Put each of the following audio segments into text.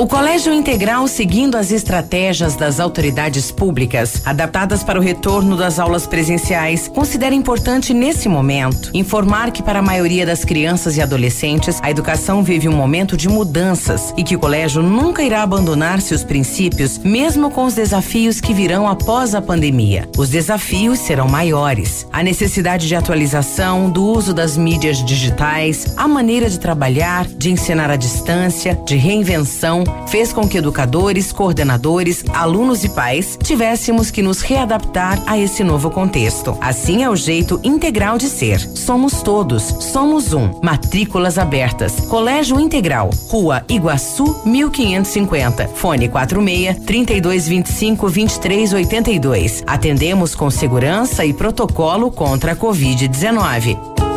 O Colégio Integral, seguindo as estratégias das autoridades públicas, adaptadas para o retorno das aulas presenciais, considera importante nesse momento informar que para a maioria das crianças e adolescentes, a educação vive um momento de mudanças e que o colégio nunca irá abandonar seus princípios, mesmo com os desafios que virão após a pandemia. Os desafios serão maiores. A necessidade de atualização, do uso das mídias digitais, a maneira de trabalhar, de ensinar à distância, de reinvenção, fez com que educadores, coordenadores, alunos e pais tivéssemos que nos readaptar a esse novo contexto. Assim é o jeito integral de ser. Somos todos, somos um. Matrículas abertas. Colégio Integral, Rua Iguaçu, 1550. Fone 46 3225 2382. Atendemos com segurança e protocolo contra a Covid-19.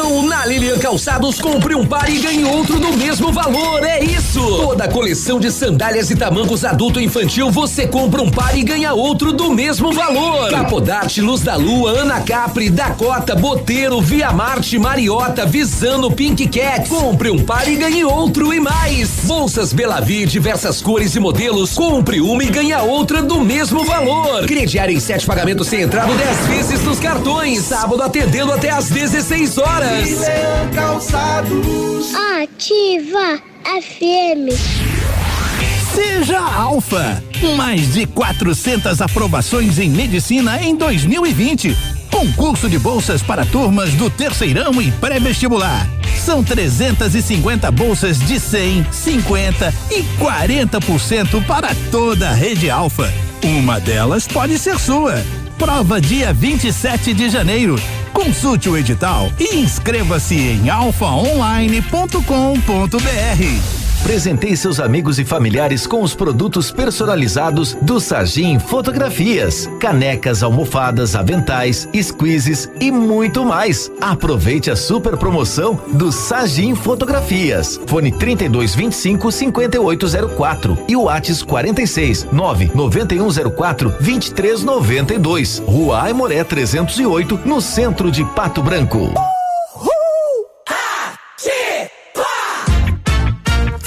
Na Lilian Calçados, compre um par e ganhe outro no mesmo valor. É isso! Toda coleção de sandálias e tamancos adulto e infantil, você compra um par e ganha outro do mesmo valor. Capodarte, Luz da Lua, Ana Capri, Dakota, Boteiro, Via Marte, Mariota, Visano, Pink Cat. Compre um par e ganhe outro e mais. Bolsas Belavi, diversas cores e modelos. Compre uma e ganha outra do mesmo valor. Crediário em sete pagamentos sem entrada, dez vezes nos cartões. Sábado atendendo até às 16 horas. Calçados. Ativa FM. Seja Alfa. Mais de 400 aprovações em medicina em 2020. Concurso de bolsas para turmas do terceirão e pré-vestibular. São 350 bolsas de 100, 50 e 40% para toda a rede Alfa. Uma delas pode ser sua. Prova dia 27 de janeiro. Consulte o edital e inscreva-se em alfaonline.com.br. Presentei seus amigos e familiares com os produtos personalizados do Sagim Fotografias. Canecas, almofadas, aventais, squeezes e muito mais. Aproveite a super promoção do Sagim Fotografias. Fone 3225 5804 e o Whats 46 99104 2392. Rua Aimoré 308, no centro de Pato Branco.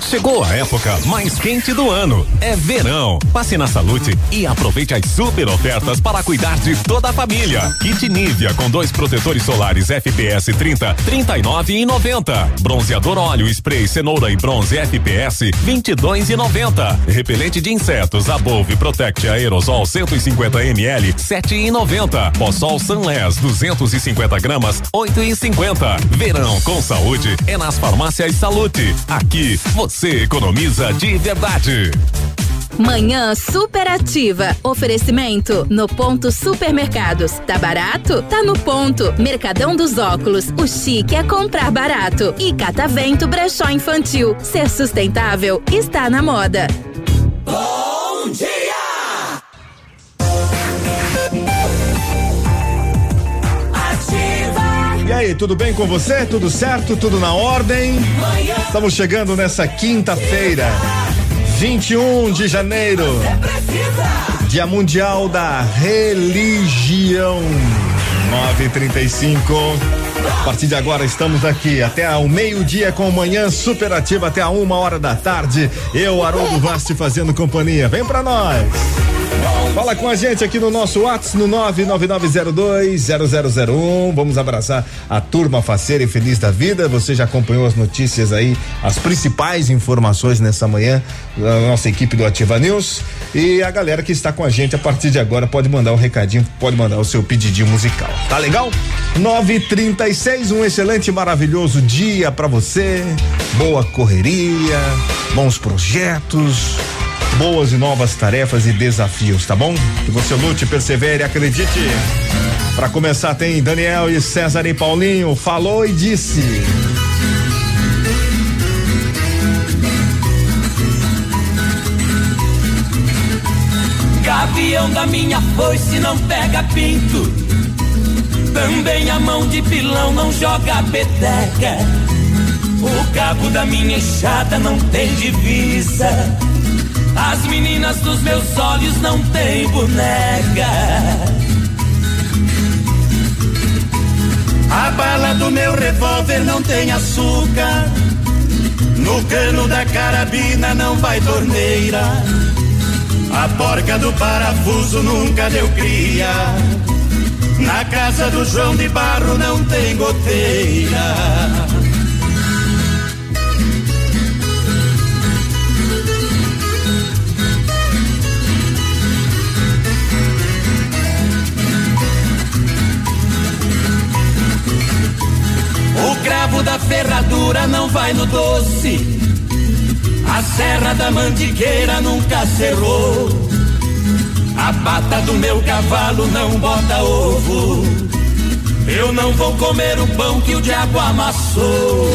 Chegou a época mais quente do ano. É verão. Passe na Salute e aproveite as super ofertas para cuidar de toda a família. Kit Nivea com dois protetores solares FPS 30, 39 e 90. Bronzeador óleo spray cenoura e bronze FPS 22 e 90. Repelente de insetos Above Protect Aerosol 150 ml 7 e 90. Possol Sunless 250 gramas 8 e 50. Verão com saúde é nas farmácias Salute. Aqui você você economiza de verdade. Manhã superativa. Oferecimento no ponto supermercados. Tá barato? Tá no ponto. Mercadão dos óculos. O chique é comprar barato. E Catavento Brechó Infantil. Ser sustentável está na moda. Bom E aí, tudo bem com você? Tudo certo? Tudo na ordem? Estamos chegando nessa quinta-feira, 21 de janeiro, Dia Mundial da Religião. 9:35. A partir de agora estamos aqui até ao meio-dia com manhã superativa até a uma hora da tarde. Eu, Haroldo Vasti, fazendo companhia. Vem pra nós. Fala com a gente aqui no nosso WhatsApp no 999020001. Vamos abraçar a turma faceira e feliz da vida. Você já acompanhou as notícias aí, as principais informações nessa manhã da nossa equipe do Ativa News. E a galera que está com a gente a partir de agora pode mandar um recadinho, pode mandar o seu pedidinho musical. Tá legal? 936, um excelente, maravilhoso dia para você. Boa correria, bons projetos boas e novas tarefas e desafios, tá bom? Que você lute, persevere, acredite. Para começar tem Daniel e César e Paulinho, falou e disse. Gavião da minha foice não pega pinto. Também a mão de pilão não joga peteca. O cabo da minha enxada não tem divisa. As meninas dos meus olhos não têm boneca. A bala do meu revólver não tem açúcar. No cano da carabina não vai torneira. A porca do parafuso nunca deu cria. Na casa do João de Barro não tem goteira. O cravo da ferradura não vai no doce. A serra da mandigueira nunca cerrou. A pata do meu cavalo não bota ovo. Eu não vou comer o pão que o diabo amassou.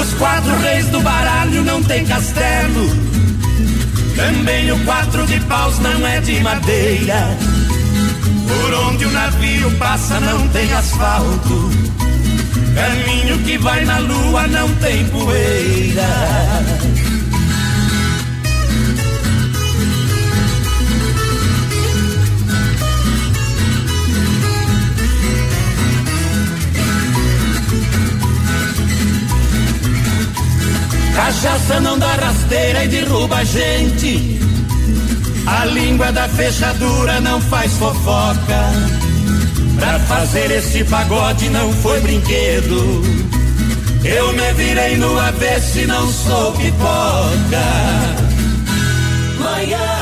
Os quatro reis do baralho não tem castelo. Também o quatro de paus não é de madeira. Por onde o navio passa não tem asfalto. Caminho que vai na lua não tem poeira. Cachaça não dá rasteira e derruba a gente. A língua da fechadura não faz fofoca. Pra fazer esse pagode não foi brinquedo. Eu me virei no avesso e não sou pipoca. Manhã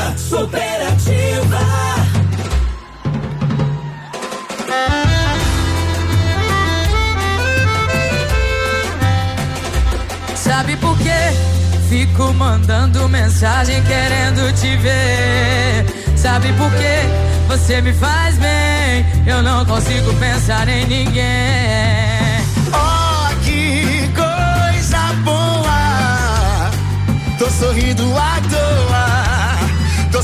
Sabe por quê? Fico mandando mensagem querendo te ver. Sabe por quê? Você me faz bem. Eu não consigo pensar em ninguém. Oh, que coisa boa. Tô sorrindo à toa.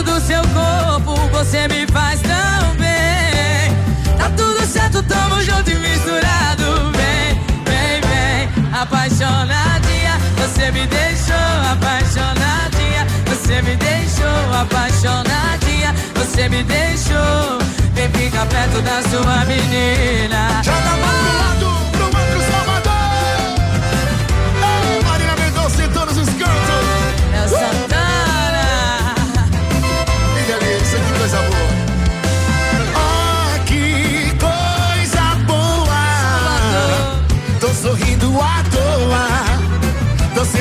Do seu corpo. Você me faz tão bem. Tá tudo certo, tamo junto e misturado. Vem, vem, vem, apaixonadinha. Você me deixou apaixonadinha. Você me deixou apaixonadinha. Você me deixou. Vem ficar perto da sua menina. Mão pro lado,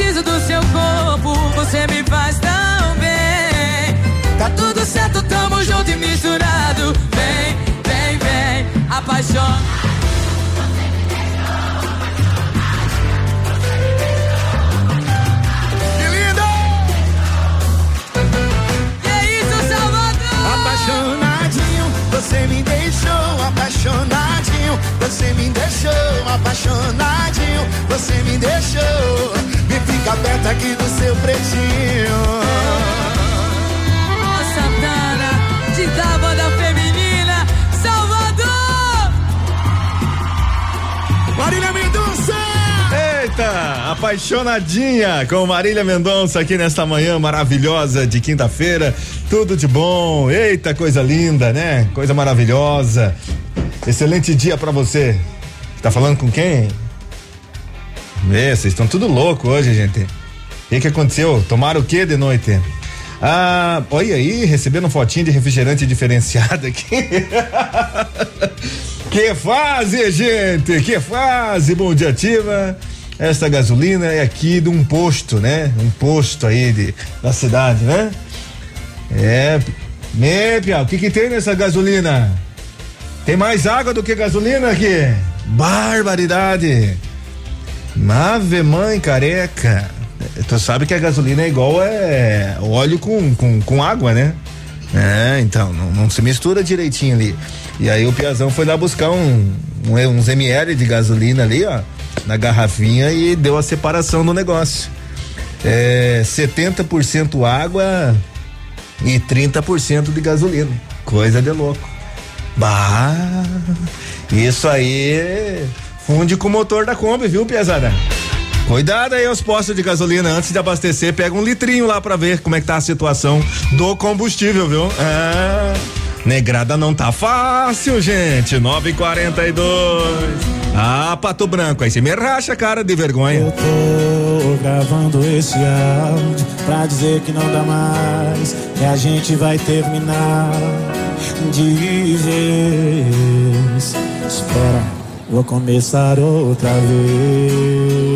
Preciso do seu corpo. Você me faz tão bem. Tá tudo certo, tamo junto e misturado. Vem, vem, vem, apaixona. Aqui do seu pretinho. Ó Santana, de da banda feminina, Salvador! Marília Mendonça! Eita, apaixonadinha com Marília Mendonça aqui nesta manhã maravilhosa de quinta-feira. Tudo de bom. Eita, coisa linda, né? Coisa maravilhosa. Excelente dia pra você. Tá falando com quem? Vê, vocês estão tudo louco hoje, gente. O que, aconteceu? Tomaram o que de noite? Ah, olha aí, recebendo fotinho de refrigerante diferenciado aqui. que fase, gente! Que fase! Bom dia, ativa. Esta gasolina é aqui de um posto, né? Um posto aí de, da cidade, né? É. Népia, o que que tem nessa gasolina? Tem mais água do que gasolina aqui? Barbaridade! Ave mãe careca. Tu sabe que a gasolina é igual é óleo com, com, com água, né? É, então, não, não, se mistura direitinho ali. E aí o Piazão foi lá buscar um, um, uns ml de gasolina ali, ó, na garrafinha e deu a separação do negócio. É 70% água e 30% de gasolina. Coisa de louco. Bah, isso aí funde com o motor da Kombi, viu, Piazada? Cuidado aí aos postos de gasolina antes de abastecer, pega um litrinho lá para ver como é que tá a situação do combustível, viu? É. Negrada não tá fácil, gente. 942. Ah, pato branco, aí você me racha, cara, de vergonha. Eu tô gravando esse áudio pra dizer que não dá mais. Que a gente vai terminar de vez. Espera, vou começar outra vez.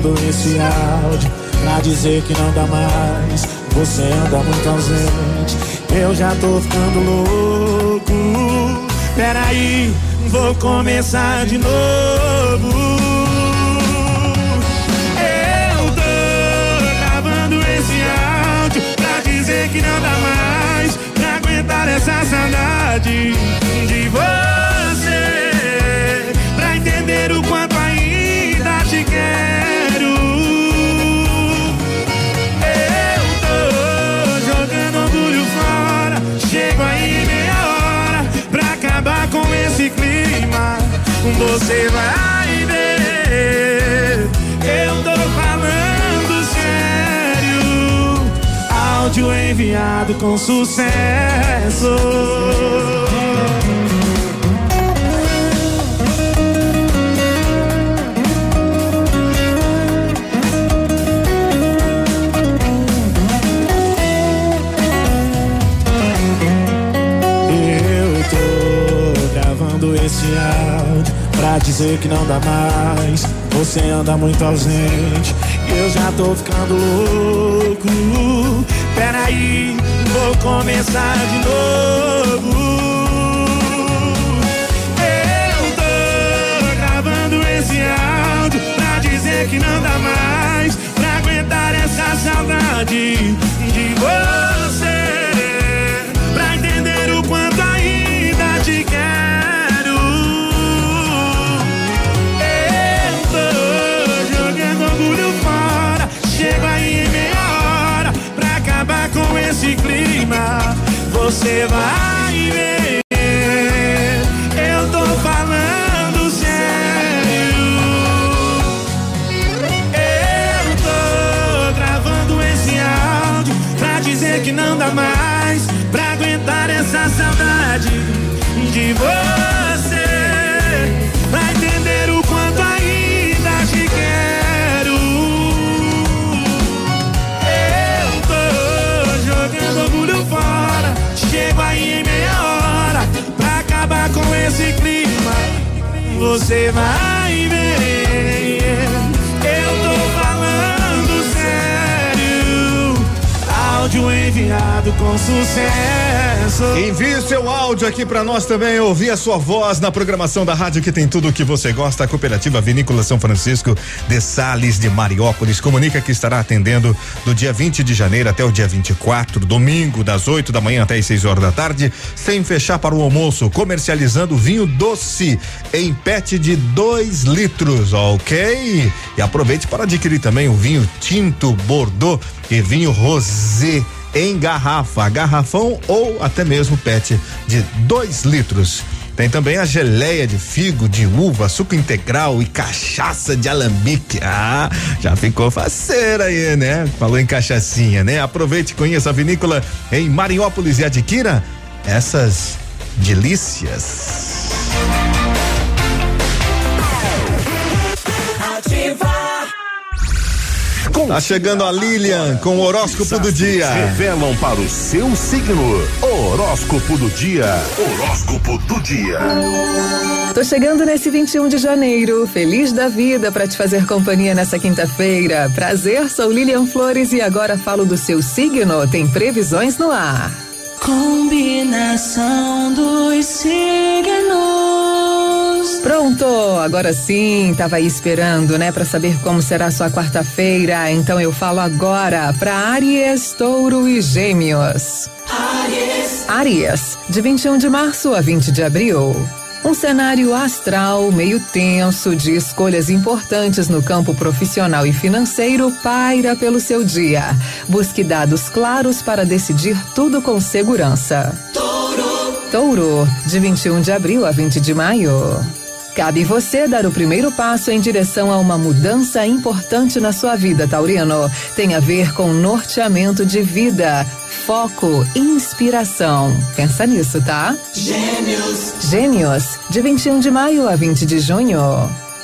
Gravando esse áudio pra dizer que não dá mais. Você anda muito ausente, eu já tô ficando louco. Peraí, vou começar de novo. Eu tô gravando esse áudio pra dizer que não dá mais pra aguentar essa saudade de você. Você vai ver. Eu tô falando sério. Áudio enviado com sucesso. Pra dizer que não dá mais. Você anda muito ausente e eu já tô ficando louco. Peraí, vou começar de novo. Eu tô gravando esse áudio pra dizer que não dá mais pra aguentar essa saudade de você. Você vai Você vai Com sucesso. Envie seu áudio aqui pra nós também, ouvir a sua voz na programação da rádio que tem tudo o que você gosta. A Cooperativa Vinícola São Francisco de Sales de Mariópolis comunica que estará atendendo do dia 20 de janeiro até o dia 24, domingo, das 8 da manhã até as 6 horas da tarde, sem fechar para o almoço, comercializando vinho doce em pet de 2 litros, ok? E aproveite para adquirir também o vinho tinto Bordeaux e vinho rosé em garrafa, garrafão ou até mesmo pet de 2 litros. Tem também a geleia de figo, de uva, suco integral e cachaça de alambique. Ah, já ficou faceira aí, né? Falou em cachaçinha, né? Aproveite e conheça a vinícola em Mariópolis e adquira essas delícias. Tá chegando a Lilian com o horóscopo do dia. Revelam para o seu signo. Horóscopo do dia. Horóscopo do dia. Tô chegando nesse 21 de janeiro. Feliz da vida para te fazer companhia nessa quinta-feira. Prazer, sou Lilian Flores e agora falo do seu signo. Tem previsões no ar. Combinação dos signos. Pronto, agora sim, tava aí esperando, né, para saber como será sua quarta-feira. Então eu falo agora para Aries, Touro e Gêmeos. Aries. Aries, de 21 de março a 20 de abril. Um cenário astral meio tenso de escolhas importantes no campo profissional e financeiro paira pelo seu dia. Busque dados claros para decidir tudo com segurança. Touro. Touro, de 21 de abril a 20 de maio. Cabe você dar o primeiro passo em direção a uma mudança importante na sua vida, Taurino. Tem a ver com norteamento de vida, foco, inspiração. Pensa nisso, tá? Gêmeos. Gêmeos, de 21 de maio a 20 de junho.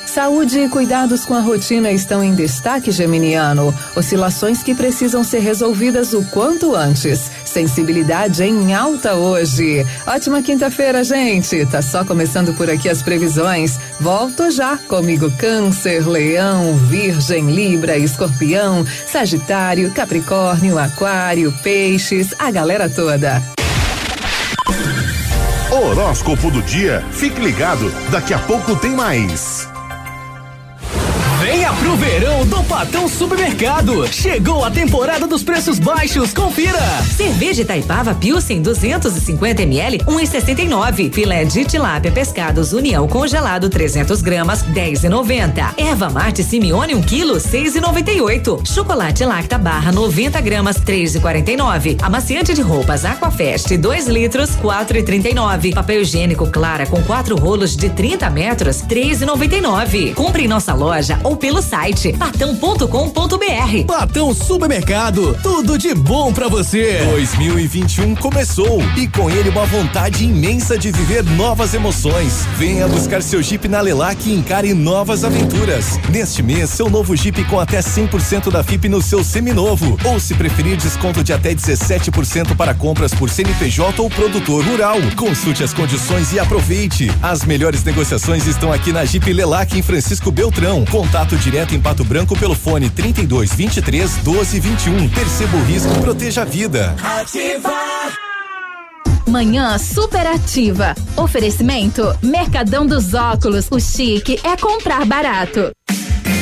Saúde e cuidados com a rotina estão em destaque geminiano. Oscilações que precisam ser resolvidas o quanto antes. Sensibilidade em alta hoje. Ótima quinta-feira, gente. Tá só começando por aqui as previsões. Volto já comigo Câncer, Leão, Virgem, Libra, Escorpião, Sagitário, Capricórnio, Aquário, Peixes, a galera toda. Horóscopo do dia. Fique ligado, daqui a pouco tem mais. Pro verão do Patão Supermercado. Chegou a temporada dos preços baixos. Confira. Cerveja Itaipava Pilsen 250 ml 1,69. Filé de tilápia pescados União congelado 300 gramas 10,90. Erva mate Simeone 1 kg 6,98. Chocolate Lacta barra 90 gramas 3,49. Amaciante de roupas Aquafest 2 litros 4,39. Papel higiênico Clara com quatro rolos de 30 metros 3,99. Compre em nossa loja ou pelo site patão.com.br. Patão Supermercado, tudo de bom pra você. 2021 começou e com ele uma vontade imensa de viver novas emoções. Venha buscar seu Jeep na Lelac e encare novas aventuras. Neste mês, seu novo Jeep com até 100% da FIP no seu seminovo. Ou se preferir, desconto de até 17% para compras por CNPJ ou produtor rural. Consulte as condições e aproveite. As melhores negociações estão aqui na Jeep Lelac em Francisco Beltrão. Contato direto em Pato Branco pelo fone 32 23 12 21. Perceba o risco, proteja a vida. Ativar. Manhã superativa. Oferecimento Mercadão dos Óculos. O chique é comprar barato.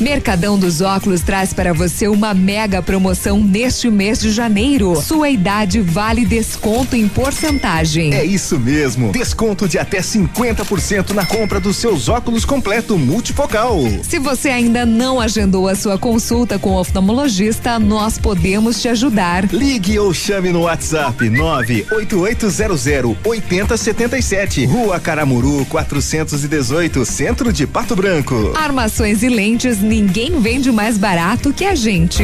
Mercadão dos Óculos traz para você uma mega promoção neste mês de janeiro. Sua idade vale desconto em porcentagem. É isso mesmo. Desconto de até 50% na compra dos seus óculos completo multifocal. Se você ainda não agendou a sua consulta com o oftalmologista, nós podemos te ajudar. Ligue ou chame no WhatsApp 98800 8077. Rua Caramuru 418, Centro de Pato Branco. Armações e lentes, ninguém vende mais barato que a gente.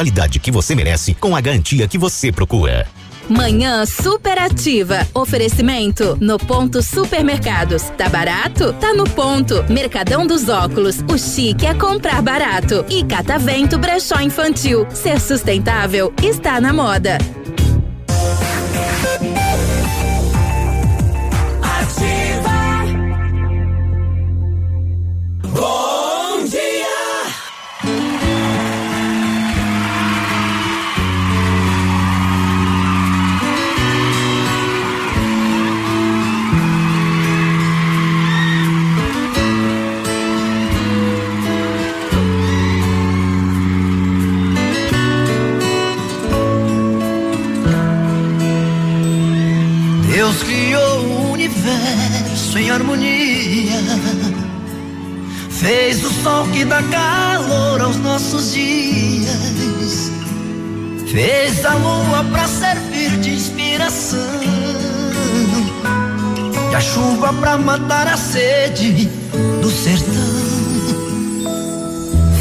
qualidade que você merece com a garantia que você procura. Manhã superativa. Oferecimento no ponto supermercados. Tá barato? Tá no ponto. Mercadão dos óculos. O chique é comprar barato. E Catavento Brechó Infantil. Ser sustentável está na moda. Sol que dá calor aos nossos dias. Fez a lua pra servir de inspiração. E a chuva pra matar a sede do sertão.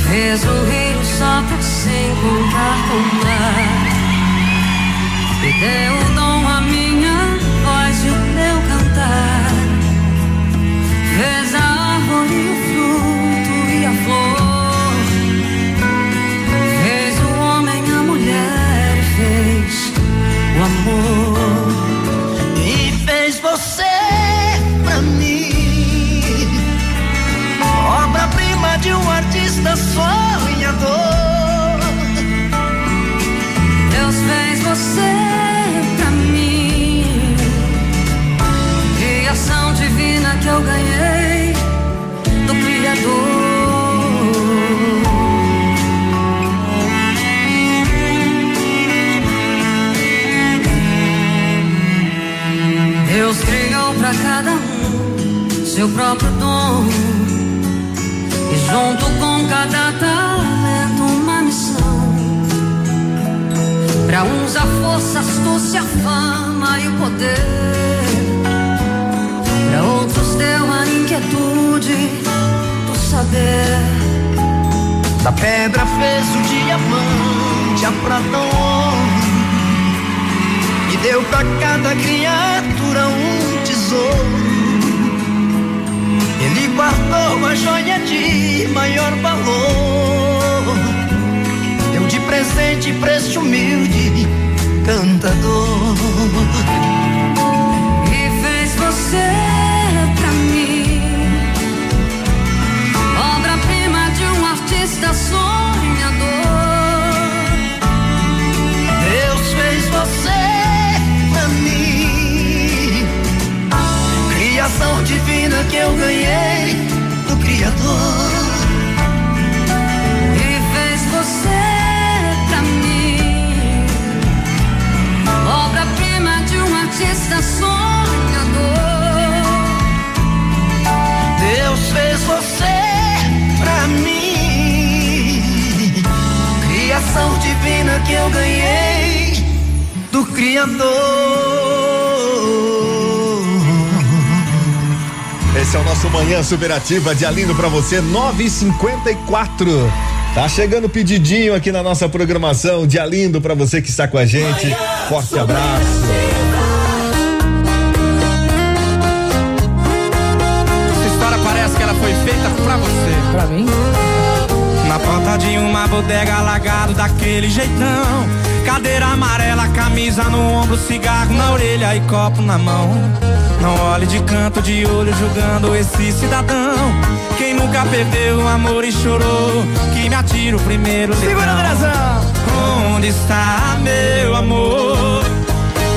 Fez o rio só pra se encontrar com o mar. Me deu o dom a minha voz e o meu cantar. Fez a árvore, pra cada um seu próprio dom. E junto com cada talento uma missão. Pra uns a força, a astúcia, a fama e o poder. Pra outros deu a inquietude do saber. Da pedra fez o diamante, a prata o ouro. E deu pra cada criatura um tesouro. Ele guardou a joia de maior valor. Deu de presente pra este humilde cantador. E fez você pra mim. Obra-prima de um artista sonhador. Que eu ganhei do Criador. E fez você pra mim. Obra-prima de um artista sonhador. Deus fez você pra mim. Criação divina que eu ganhei do Criador. Esse é o nosso Manhã Superativa, dia lindo pra você, 954. Tá chegando o pedidinho aqui na nossa programação, dia lindo pra você que está com a gente. Forte abraço. Essa história parece que ela foi feita pra você. Pra mim? Na porta de uma bodega alagado daquele jeitão. Cadeira amarela, camisa no ombro, cigarro na orelha e copo na mão. Não olhe de canto de olho julgando esse cidadão. Quem nunca perdeu o amor e chorou, que me atira o primeiro Segura, Andrezão. Onde está meu amor?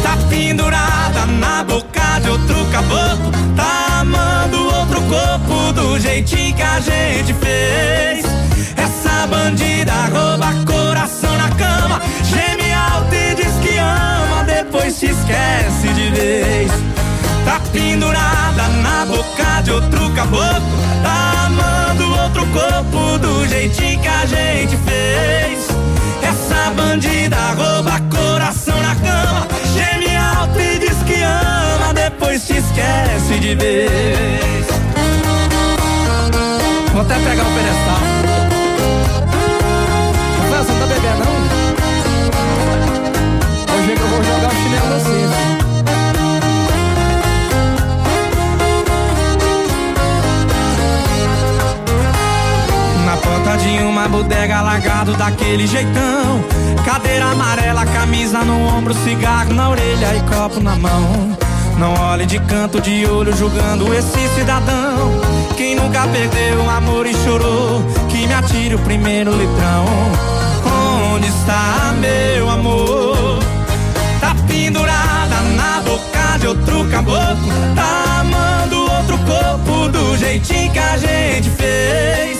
Tá pendurada na boca de outro caboclo. Tá amando outro corpo do jeitinho que a gente fez. Essa bandida rouba coração na cama. Depois se esquece de vez. Tá pendurada na boca de outro caboclo. Tá amando outro corpo do jeitinho que a gente fez. Essa bandida rouba coração na cama. Geme alto e diz que ama, depois se esquece de vez. Vou até pegar o pedestal. Porta de uma bodega alagado daquele jeitão. Cadeira amarela, camisa no ombro, cigarro na orelha e copo na mão. Não olhe de canto de olho julgando esse cidadão. Quem nunca perdeu o amor e chorou, que me atire o primeiro litrão. Onde está meu amor? Tá pendurada na boca de outro caboclo. Tá amando outro corpo do jeitinho que a gente fez.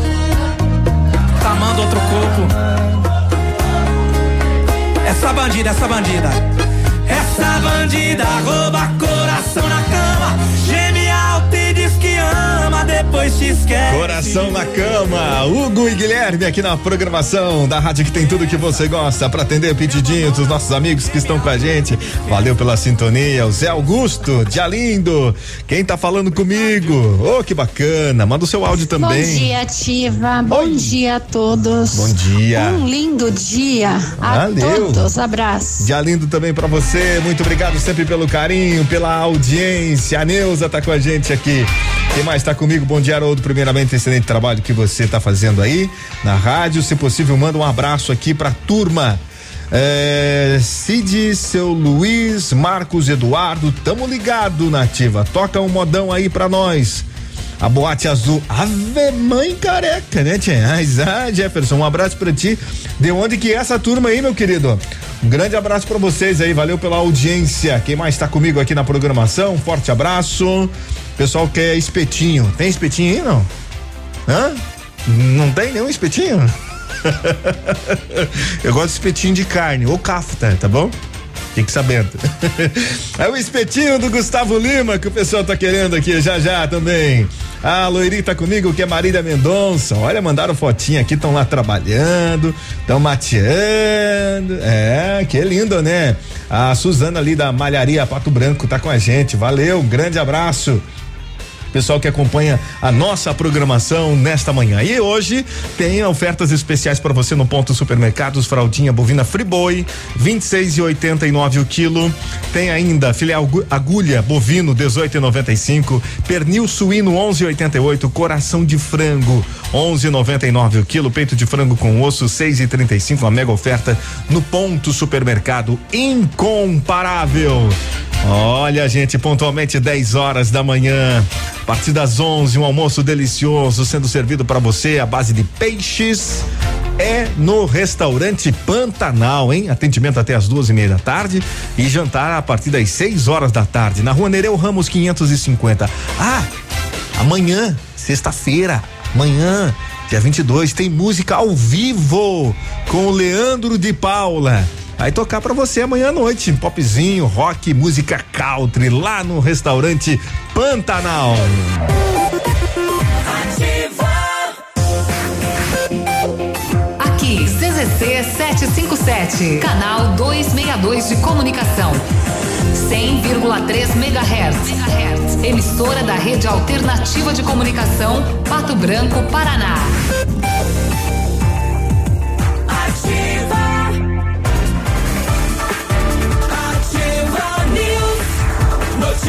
outro corpo. Essa bandida, essa bandida. Essa bandida rouba coração depois se esquece. Coração na cama, Hugo e Guilherme aqui na programação da rádio que tem tudo que você gosta para atender pedidinhos dos nossos amigos que estão com a gente. Valeu pela sintonia, o Zé Augusto, dia lindo. Quem tá falando comigo? Oh, que bacana. Manda o seu áudio também. Bom dia, Ativa. Bom dia a todos. Bom dia. Um lindo dia a Valeu. todos. Abraço. Dia lindo também pra você. Muito obrigado sempre pelo carinho, pela audiência. A Neuza tá com a gente aqui. Quem mais tá comigo? Bom dia, Haroldo. Primeiramente, excelente trabalho que você tá fazendo aí na rádio. Se possível, manda um abraço aqui pra turma. É, Cid, seu Luiz, Marcos Eduardo, tamo ligado nativa. Toca um modão aí pra nós. A boate azul, Ave Mãe Careca, né, Tia? Ah, Jefferson, um abraço pra ti. De onde que é essa turma aí, meu querido? Um grande abraço pra vocês aí, valeu pela audiência. Quem mais tá comigo aqui na programação? Forte abraço. Pessoal quer espetinho. Tem espetinho aí, não? Hã? Não tem nenhum espetinho? Eu gosto de espetinho de carne ou cafta, tá bom? Fique sabendo. É o espetinho do Gustavo Lima que o pessoal tá querendo aqui já já também. A Loiri tá comigo, que é Marília Mendonça. Olha, mandaram fotinha aqui, estão lá trabalhando, estão mateando. É, que lindo, né? A Suzana ali da Malharia Pato Branco tá com a gente. Valeu, grande abraço pessoal que acompanha a nossa programação nesta manhã. E hoje tem ofertas especiais para você no ponto supermercados, fraldinha bovina Friboi, 26 e 89 o quilo. Tem ainda filé agu- agulha bovino 18 e 95, pernil suíno 11 e 88, coração de frango 11 e 99 o quilo, peito de frango com osso 6 e 35, uma mega oferta no ponto supermercado incomparável. Olha, gente, pontualmente 10 horas da manhã. A partir das 11, um almoço delicioso sendo servido para você à base de peixes. É no restaurante Pantanal, hein? Atendimento até as duas e meia da tarde e jantar a partir das 6 horas da tarde na Rua Nereu Ramos 550. Ah, amanhã, sexta-feira, amanhã, dia 22, tem música ao vivo com o Leandro de Paula. Vai tocar pra você amanhã à noite, popzinho, rock, música country lá no restaurante Pantanal. Aqui, CZC 757, canal 262 de comunicação. 100,3 MHz. Emissora da Rede Alternativa de Comunicação, Pato Branco, Paraná.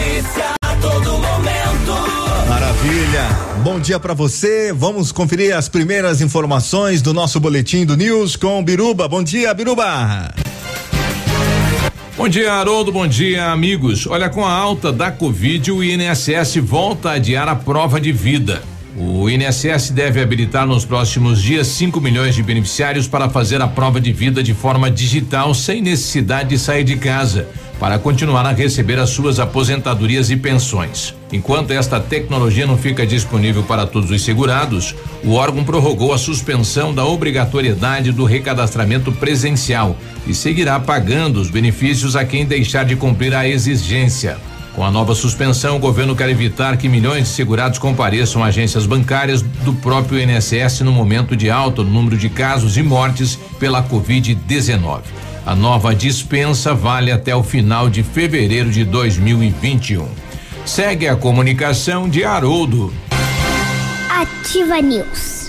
Notícia a todo momento. Maravilha. Bom dia pra você. Vamos conferir as primeiras informações do nosso boletim do News com Biruba. Bom dia, Biruba. Bom dia, Haroldo. Bom dia, amigos. Olha, com a alta da Covid, o INSS volta a adiar a prova de vida. O INSS deve habilitar nos próximos dias 5 milhões de beneficiários para fazer a prova de vida de forma digital, sem necessidade de sair de casa, para continuar a receber as suas aposentadorias e pensões. Enquanto esta tecnologia não fica disponível para todos os segurados, o órgão prorrogou a suspensão da obrigatoriedade do recadastramento presencial e seguirá pagando os benefícios a quem deixar de cumprir a exigência. Com a nova suspensão, o governo quer evitar que milhões de segurados compareçam a agências bancárias do próprio INSS no momento de alta no número de casos e mortes pela Covid-19. A nova dispensa vale até o final de fevereiro de 2021. Segue a comunicação de Haroldo. Ativa News.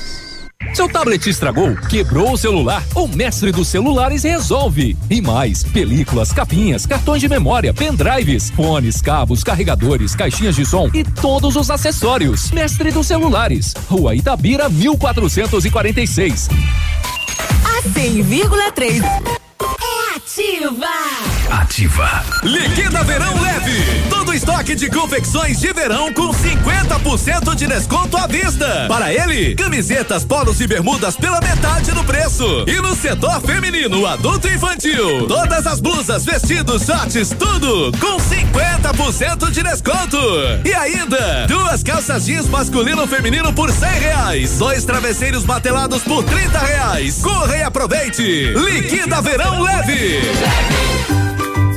Seu tablet estragou? Quebrou o celular? O mestre dos celulares resolve. E mais: películas, capinhas, cartões de memória, pendrives, fones, cabos, carregadores, caixinhas de som e todos os acessórios. Mestre dos celulares. Rua Itabira, 1446. A 100,3 é ativa. Ativa. Liquida Verão Leve. Todo estoque de confecções de verão com 50% de desconto à vista. Para ele, camisetas, polos e bermudas pela metade do preço. E no setor feminino, adulto e infantil, todas as blusas, vestidos, shorts, tudo com 50% de desconto. E ainda, duas calças jeans masculino e feminino por 100 reais. Dois travesseiros batelados por 30 reais. Corre e aproveite. Liquida Verão Leve.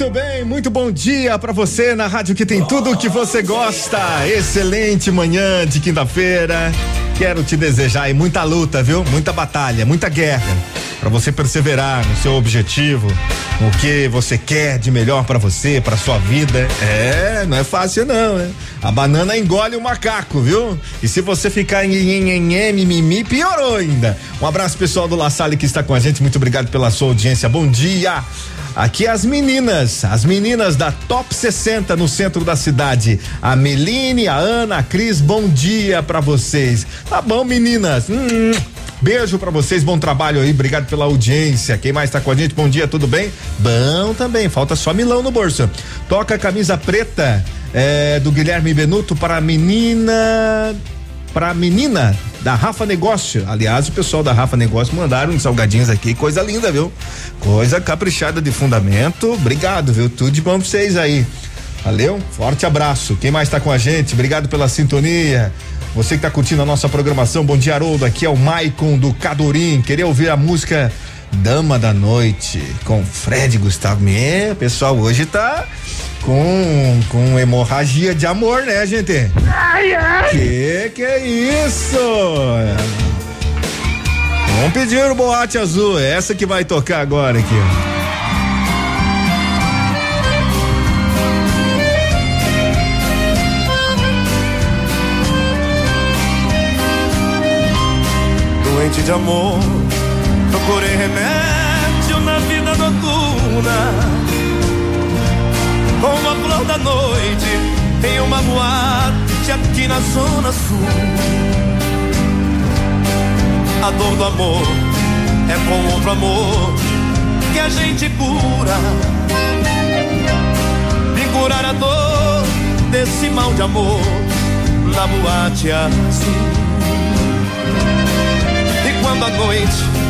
Muito bem, muito bom dia pra você na rádio que tem tudo o que você gosta. Excelente manhã de quinta-feira. Quero te desejar muita luta, viu? Muita batalha, muita guerra Pra você perseverar no seu objetivo, no que você quer de melhor pra você, pra sua vida. É, não é fácil não, né? A banana engole o macaco, viu? E se você ficar em mimimi, piorou ainda. Um abraço pessoal do La Salle que está com a gente. Muito obrigado pela sua audiência. Bom dia. Aqui as meninas, as meninas da Top 60 no centro da cidade. A Meline, a Ana, a Cris, bom dia pra vocês. Tá bom, meninas? Hum, Beijo pra vocês, bom trabalho aí, obrigado pela audiência. Quem mais tá com a gente? Bom dia, tudo bem? Bom também, falta só Milão no bolso. Toca a camisa preta é, do Guilherme Benuto para a menina para a menina da Rafa Negócio. Aliás, o pessoal da Rafa Negócio mandaram uns salgadinhos aqui, coisa linda, viu? Coisa caprichada de fundamento. Obrigado, viu? Tudo de bom pra vocês aí. Valeu? Forte abraço. Quem mais tá com a gente? Obrigado pela sintonia. Você que tá curtindo a nossa programação, bom dia, Haroldo. Aqui é o Maicon do Cadorim. Queria ouvir a música Dama da Noite com Fred Gustavo. É, pessoal, hoje tá com, com hemorragia de amor, né, gente? Ai, ai. Que que é isso? Vamos pedir o boate azul, é essa que vai tocar agora aqui. Doente de amor, remédio na vida noturna com uma flor da noite em uma boate aqui na zona sul. A dor do amor é com outro amor que a gente cura. Vim curar a dor desse mal de amor na boate azul. E quando a noite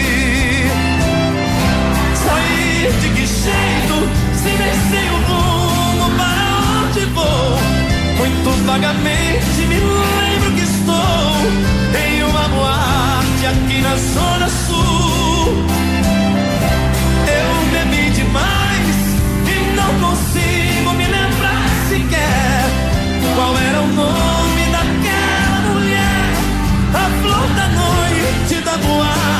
De que jeito? Se nem o rumo para onde vou. Muito vagamente me lembro que estou em uma boate aqui na Zona Sul. Eu bebi demais e não consigo me lembrar sequer qual era o nome daquela mulher, a flor da noite da boate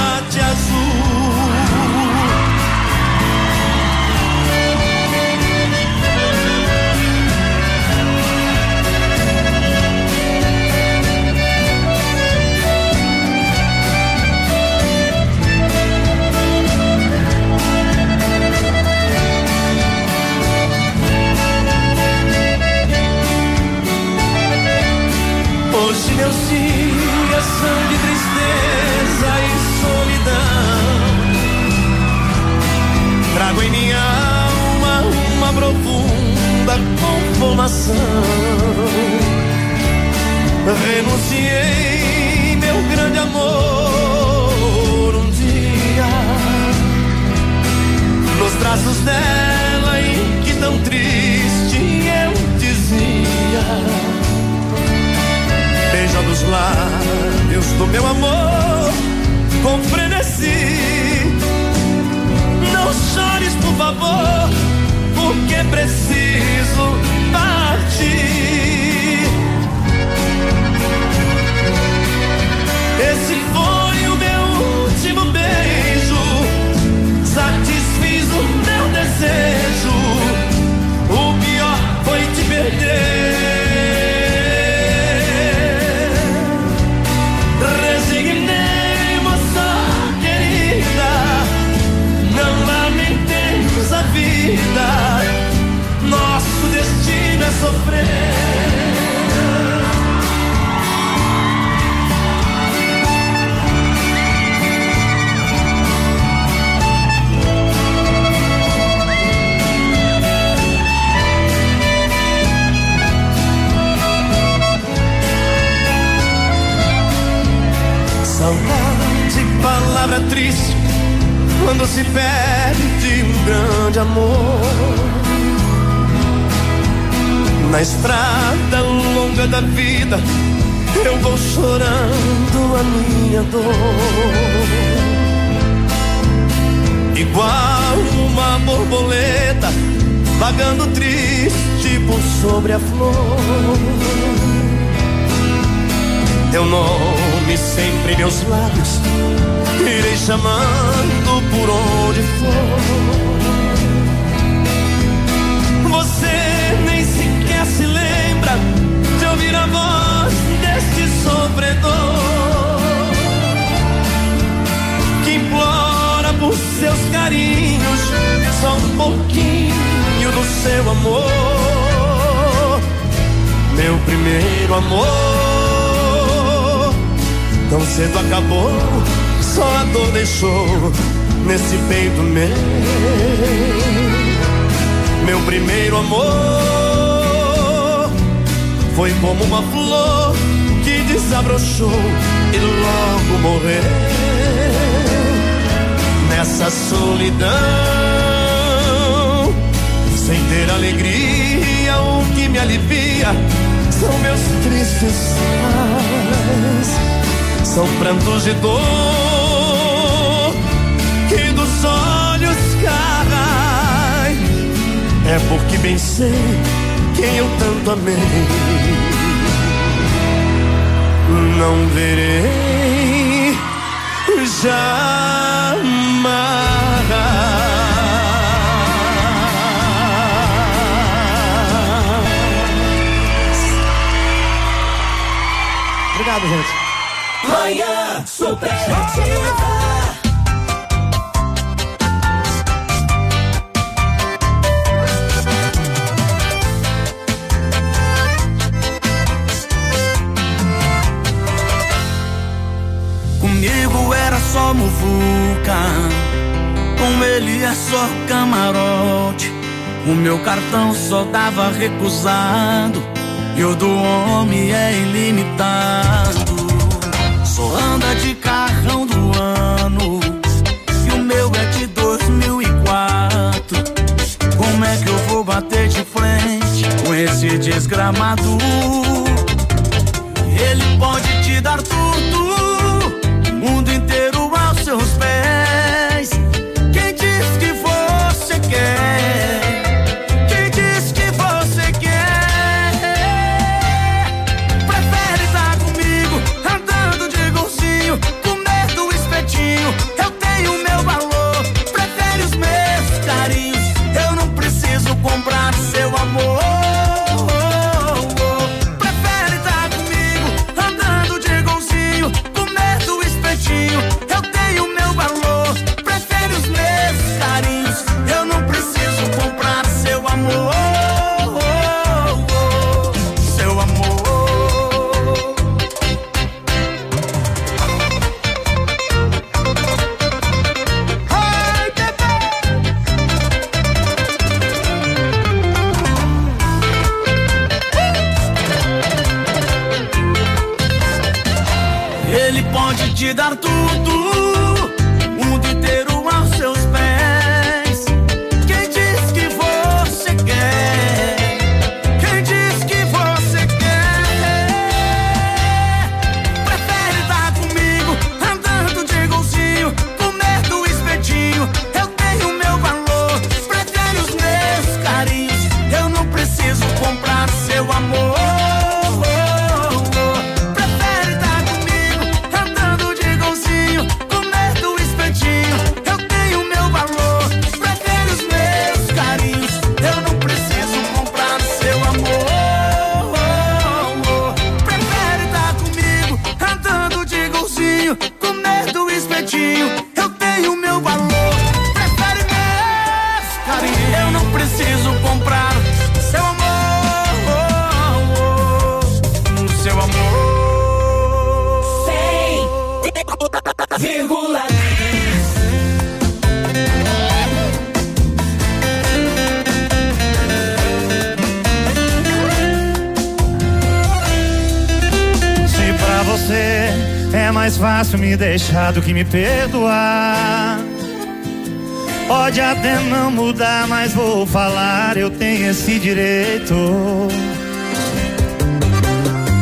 Meus dias são de tristeza e solidão. Trago em minha alma uma profunda conformação. Renunciei meu grande amor um dia nos braços dela em que tão triste beijando os lábios do meu amor com frenesi não chores por favor porque preciso partir. Esse foi Saudade, palavra triste, quando se perde um grande amor. Na estrada longa da vida, eu vou chorando a minha dor. Igual uma borboleta, vagando triste por sobre a flor. Teu sempre em meus lábios, irei chamando por onde for. Você nem sequer se lembra de ouvir a voz deste sofredor que implora por seus carinhos, só um pouquinho do seu amor, meu primeiro amor. Tão cedo acabou, só a dor deixou nesse peito meu. Meu primeiro amor foi como uma flor que desabrochou e logo morreu. Nessa solidão, sem ter alegria, o que me alivia são meus tristes pais. São prantos de dor que dos olhos caem. É porque bem sei quem eu tanto amei. Não verei jamais. Obrigado, gente. Manhã Superativa. Comigo era só muvuca, com ele é só camarote. O meu cartão só dava recusado, e o do homem é ilimitado. Só anda de carrão do ano, e o meu é de 2004. Como é que eu vou bater de frente com esse desgramado? Ele pode te dar tudo, me perdoar. Pode até não mudar, mas vou falar, eu tenho esse direito.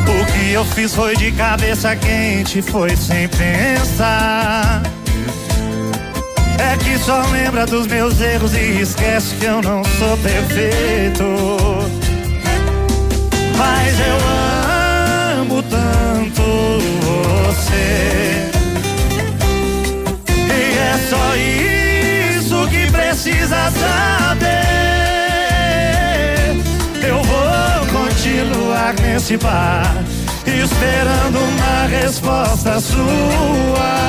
O que eu fiz foi de cabeça quente, foi sem pensar. É que só lembra dos meus erros e esquece que eu não sou perfeito. Mas eu bar, esperando uma resposta sua.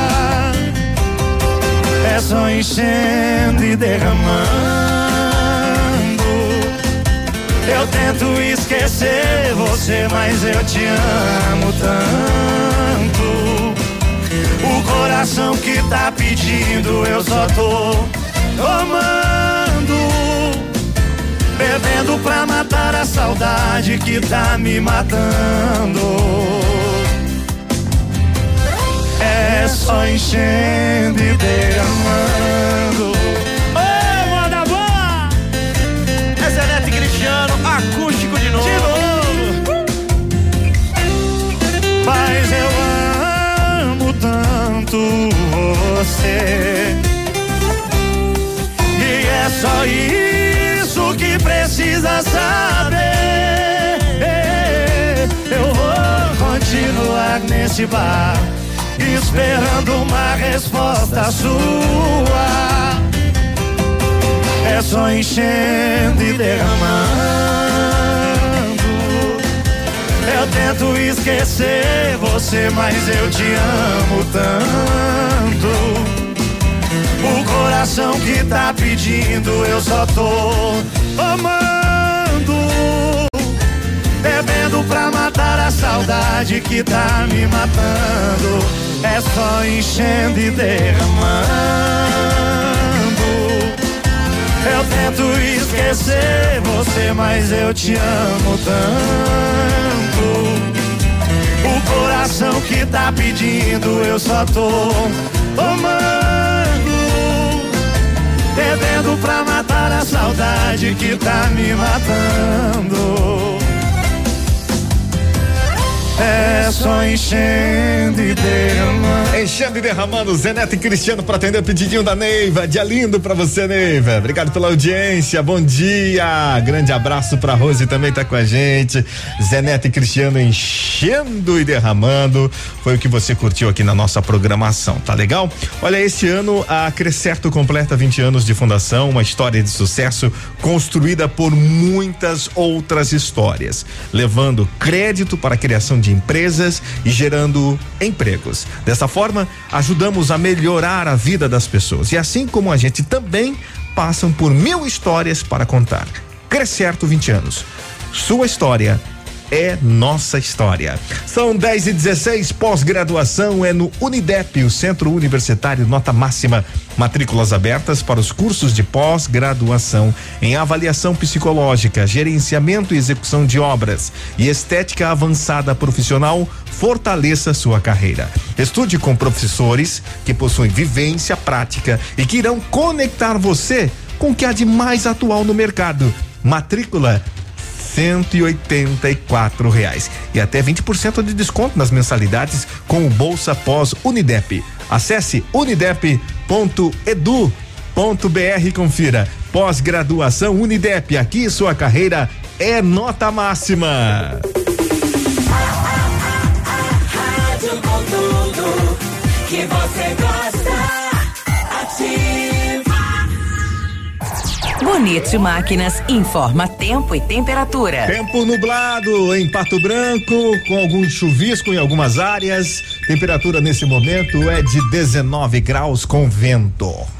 É só enchendo e derramando. Eu tento esquecer você, mas eu te amo tanto. O coração que tá pedindo, eu só tô tomando. Bebendo pra matar a saudade que tá me matando. É só enchendo e derramando. Ô, moda boa! É Zé Neto e Cristiano, acústico de novo. De novo. Mas eu amo tanto você. E é só isso precisa saber. Eu vou continuar nesse bar, esperando uma resposta sua. É só enchendo e derramando. Eu tento esquecer você, mas eu te amo tanto. O coração que tá pedindo, eu só tô amando. Bebendo pra matar a saudade que tá me matando. É só enchendo e derramando. Eu tento esquecer você, mas eu te amo tanto. O coração que tá pedindo, eu só tô amando. Bebendo pra matar a saudade que tá me matando. É só enchendo e derramando. Enchendo e derramando, Zeneto e Cristiano para atender o pedidinho da Neiva. Dia lindo para você, Neiva. Obrigado pela audiência. Bom dia. Grande abraço pra Rose também tá com a gente. Zeneto e Cristiano enchendo e derramando. Foi o que você curtiu aqui na nossa programação, tá legal? Olha, esse ano a Crescerto completa 20 anos de fundação, uma história de sucesso construída por muitas outras histórias, levando crédito para a criação de empresas e gerando empregos. Dessa forma, ajudamos a melhorar a vida das pessoas. E assim como a gente também passam por mil histórias para contar. Crescerto 20 anos. Sua história é nossa história. São 10 e 16, pós-graduação é no Unidep, o Centro Universitário Nota Máxima. Matrículas abertas para os cursos de pós-graduação em avaliação psicológica, gerenciamento e execução de obras e estética avançada profissional. Fortaleça sua carreira. Estude com professores que possuem vivência prática e que irão conectar você com o que há de mais atual no mercado. Matrícula 184 reais e até 20% de desconto nas mensalidades com o Bolsa Pós Unidep. Acesse unidep.edu.br e confira. Pós-graduação Unidep, aqui sua carreira é nota máxima. Que você gosta. Ativa. Bonito Máquinas informa tempo e temperatura. Tempo nublado em Pato Branco, com algum chuvisco em algumas áreas. Temperatura nesse momento é de 19 graus com vento.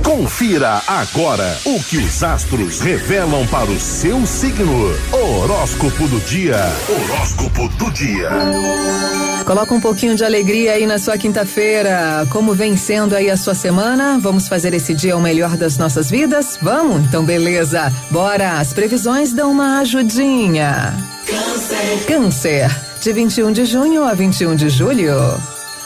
Confira agora o que os astros revelam para o seu signo. Horóscopo do dia. Horóscopo do dia. Coloca um pouquinho de alegria aí na sua quinta-feira. Como vem sendo aí a sua semana? Vamos fazer esse dia o melhor das nossas vidas? Vamos? Então, beleza. Bora! As previsões dão uma ajudinha. Câncer. Câncer. De 21 de junho a 21 de julho.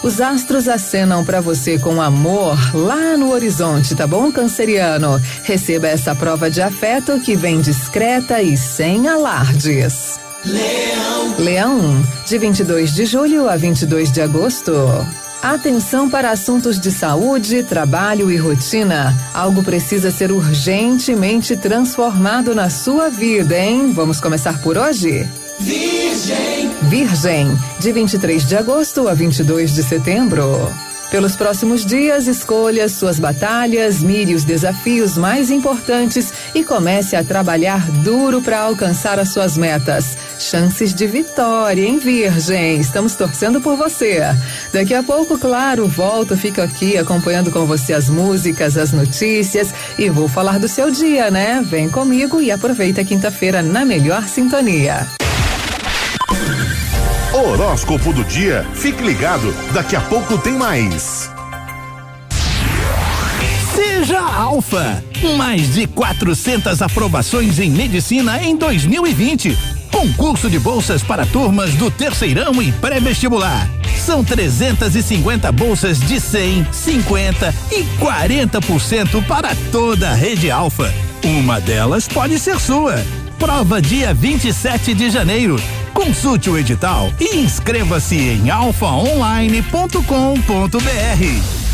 Os astros acenam para você com amor lá no horizonte, tá bom, canceriano? Receba essa prova de afeto que vem discreta e sem alardes. Leão. Leão, de 22 de julho a 22 de agosto. Atenção para assuntos de saúde, trabalho e rotina. Algo precisa ser urgentemente transformado na sua vida, hein? Vamos começar por hoje? Virgem. Virgem, de 23 de agosto a 22 de setembro. Pelos próximos dias, escolha suas batalhas, mire os desafios mais importantes e comece a trabalhar duro para alcançar as suas metas. Chances de vitória, hein, Virgem? Estamos torcendo por você. Daqui a pouco, claro, volto, fico aqui acompanhando com você as músicas, as notícias e vou falar do seu dia, né? Vem comigo e aproveita a quinta-feira na melhor sintonia. Horóscopo do dia. Fique ligado, daqui a pouco tem mais. Seja Alfa. Mais de 400 aprovações em medicina em 2020. Concurso de bolsas para turmas do terceirão e pré-vestibular. São 350 bolsas de 100, 50 e 40% para toda a rede Alfa. Uma delas pode ser sua. Prova dia 27 de janeiro. Consulte o edital e inscreva-se em alfaonline.com.br.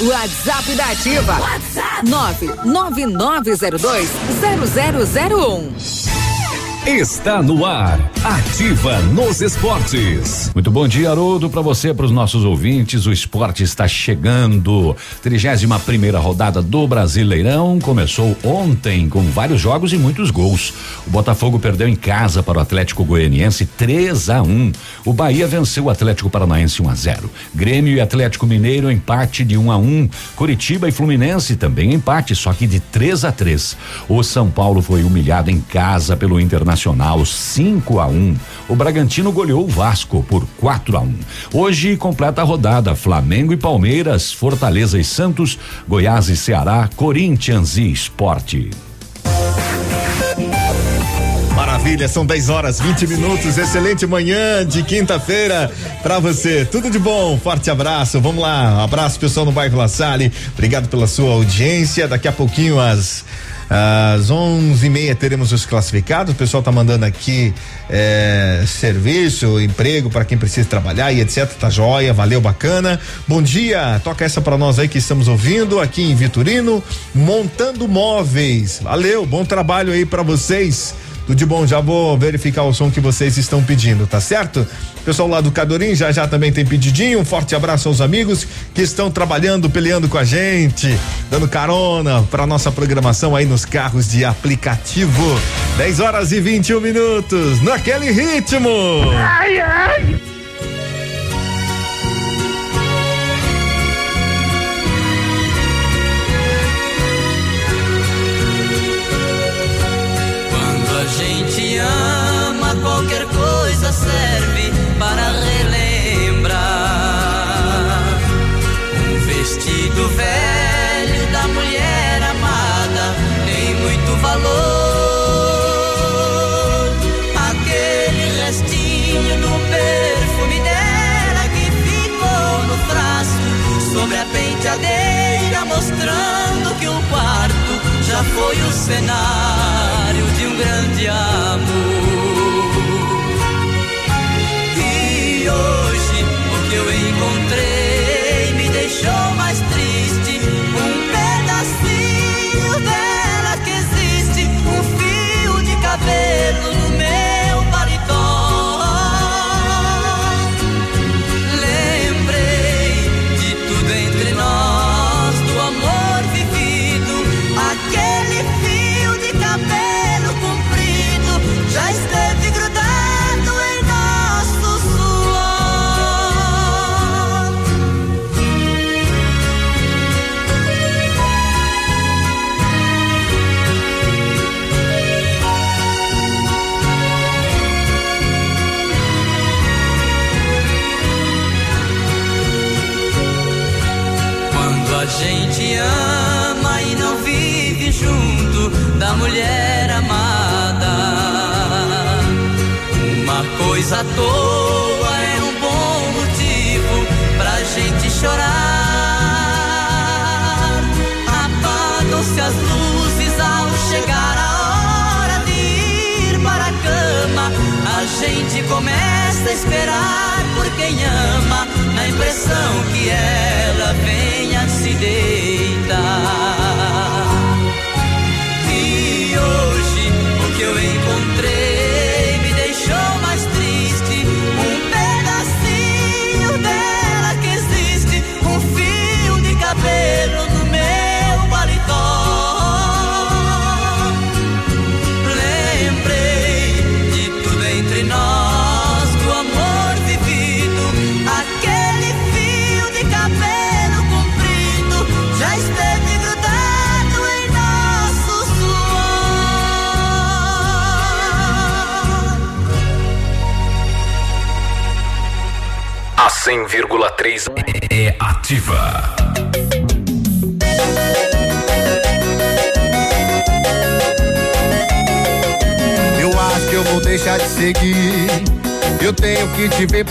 WhatsApp da Ativa. WhatsApp 999020001. Está no ar, ativa nos esportes. Muito bom dia, Haroldo, para você, para os nossos ouvintes. O esporte está chegando. 31 primeira rodada do Brasileirão começou ontem com vários jogos e muitos gols. O Botafogo perdeu em casa para o Atlético Goianiense 3 a 1. O Bahia venceu o Atlético Paranaense 1 a 0. Grêmio e Atlético Mineiro empate de 1 a 1. Curitiba e Fluminense também empate, só que de 3 a 3. O São Paulo foi humilhado em casa pelo Internacional 5 a 1. O Bragantino goleou o Vasco por 4 a 1. Hoje completa a rodada Flamengo e Palmeiras, Fortaleza e Santos, Goiás e Ceará, Corinthians e Esporte. Maravilha, são 10 horas 20 minutos. Excelente manhã de quinta-feira para você. Tudo de bom, forte abraço. Vamos lá, um abraço pessoal no bairro La Salle. Obrigado pela sua audiência. Daqui a pouquinho às às onze e meia teremos os classificados. O pessoal tá mandando aqui é, serviço, emprego para quem precisa trabalhar e etc. Tá joia, valeu, bacana. Bom dia, toca essa para nós aí que estamos ouvindo aqui em Vitorino, montando móveis. Valeu, bom trabalho aí para vocês. Tudo de bom, já vou verificar o som que vocês estão pedindo, tá certo? Pessoal lá do Cadorim já já também tem pedidinho. Um forte abraço aos amigos que estão trabalhando, peleando com a gente, dando carona para nossa programação aí nos carros de aplicativo. 10 horas e 21 minutos, naquele ritmo. Ai, ai. Qualquer coisa serve para relembrar. Um vestido velho da mulher amada tem muito valor. Aquele restinho do perfume dela que ficou no frasco sobre a penteadeira, mostrando que o quarto já foi o cenário de um grande amor. E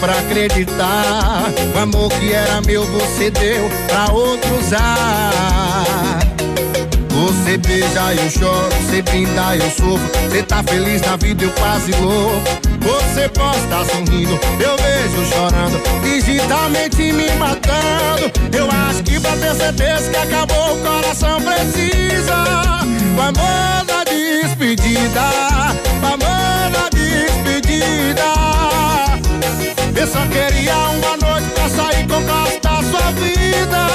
pra acreditar. O amor que era meu, você deu pra outro usar. Você beija, eu choro, você brinda, eu sofro. Você tá feliz na vida, eu quase louco. Você posta sorrindo, eu vejo chorando, digitalmente me matando. Eu acho que pra ter certeza que acabou, o coração precisa. O amor da despedida, o amor da despedida. Eu só queria uma noite pra sair com da sua vida.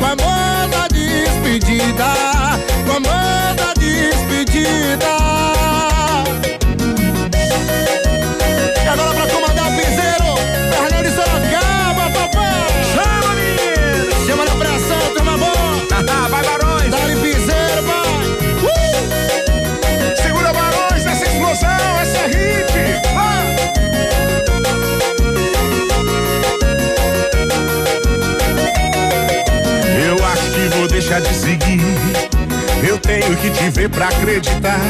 O amor da despedida, o amor da despedida. Deixar de seguir. Eu tenho que te ver pra acreditar.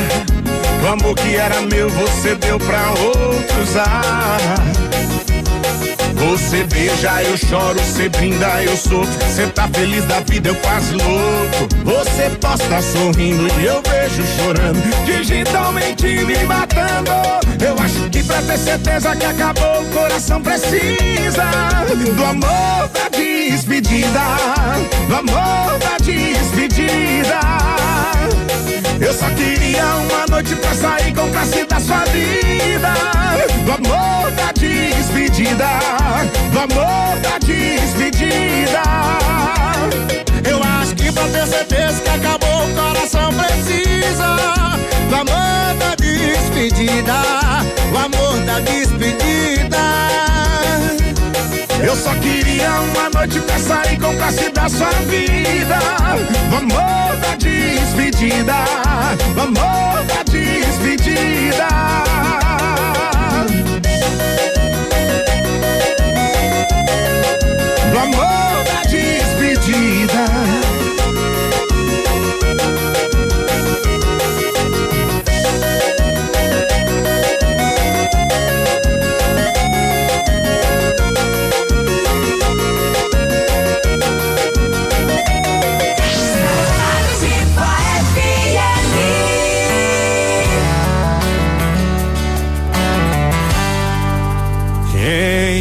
O amor que era meu, você deu pra outro usar. Você beija, eu choro, você brinda, eu sofro. Você tá feliz da vida, eu quase louco. Você posta sorrindo e eu vejo chorando. Digitalmente me matando. Eu acho que pra ter certeza que acabou, o coração precisa do amor vida. Despedida, no amor da despedida. Eu só queria uma noite pra sair com classe da sua vida. No amor da despedida, no amor da despedida. Eu acho que pra ter certeza que acabou o coração precisa do amor da despedida, o amor da despedida. Eu só queria uma noite pra sair com classe da sua vida. Do amor da despedida, do amor da despedida. Do amor da despedida.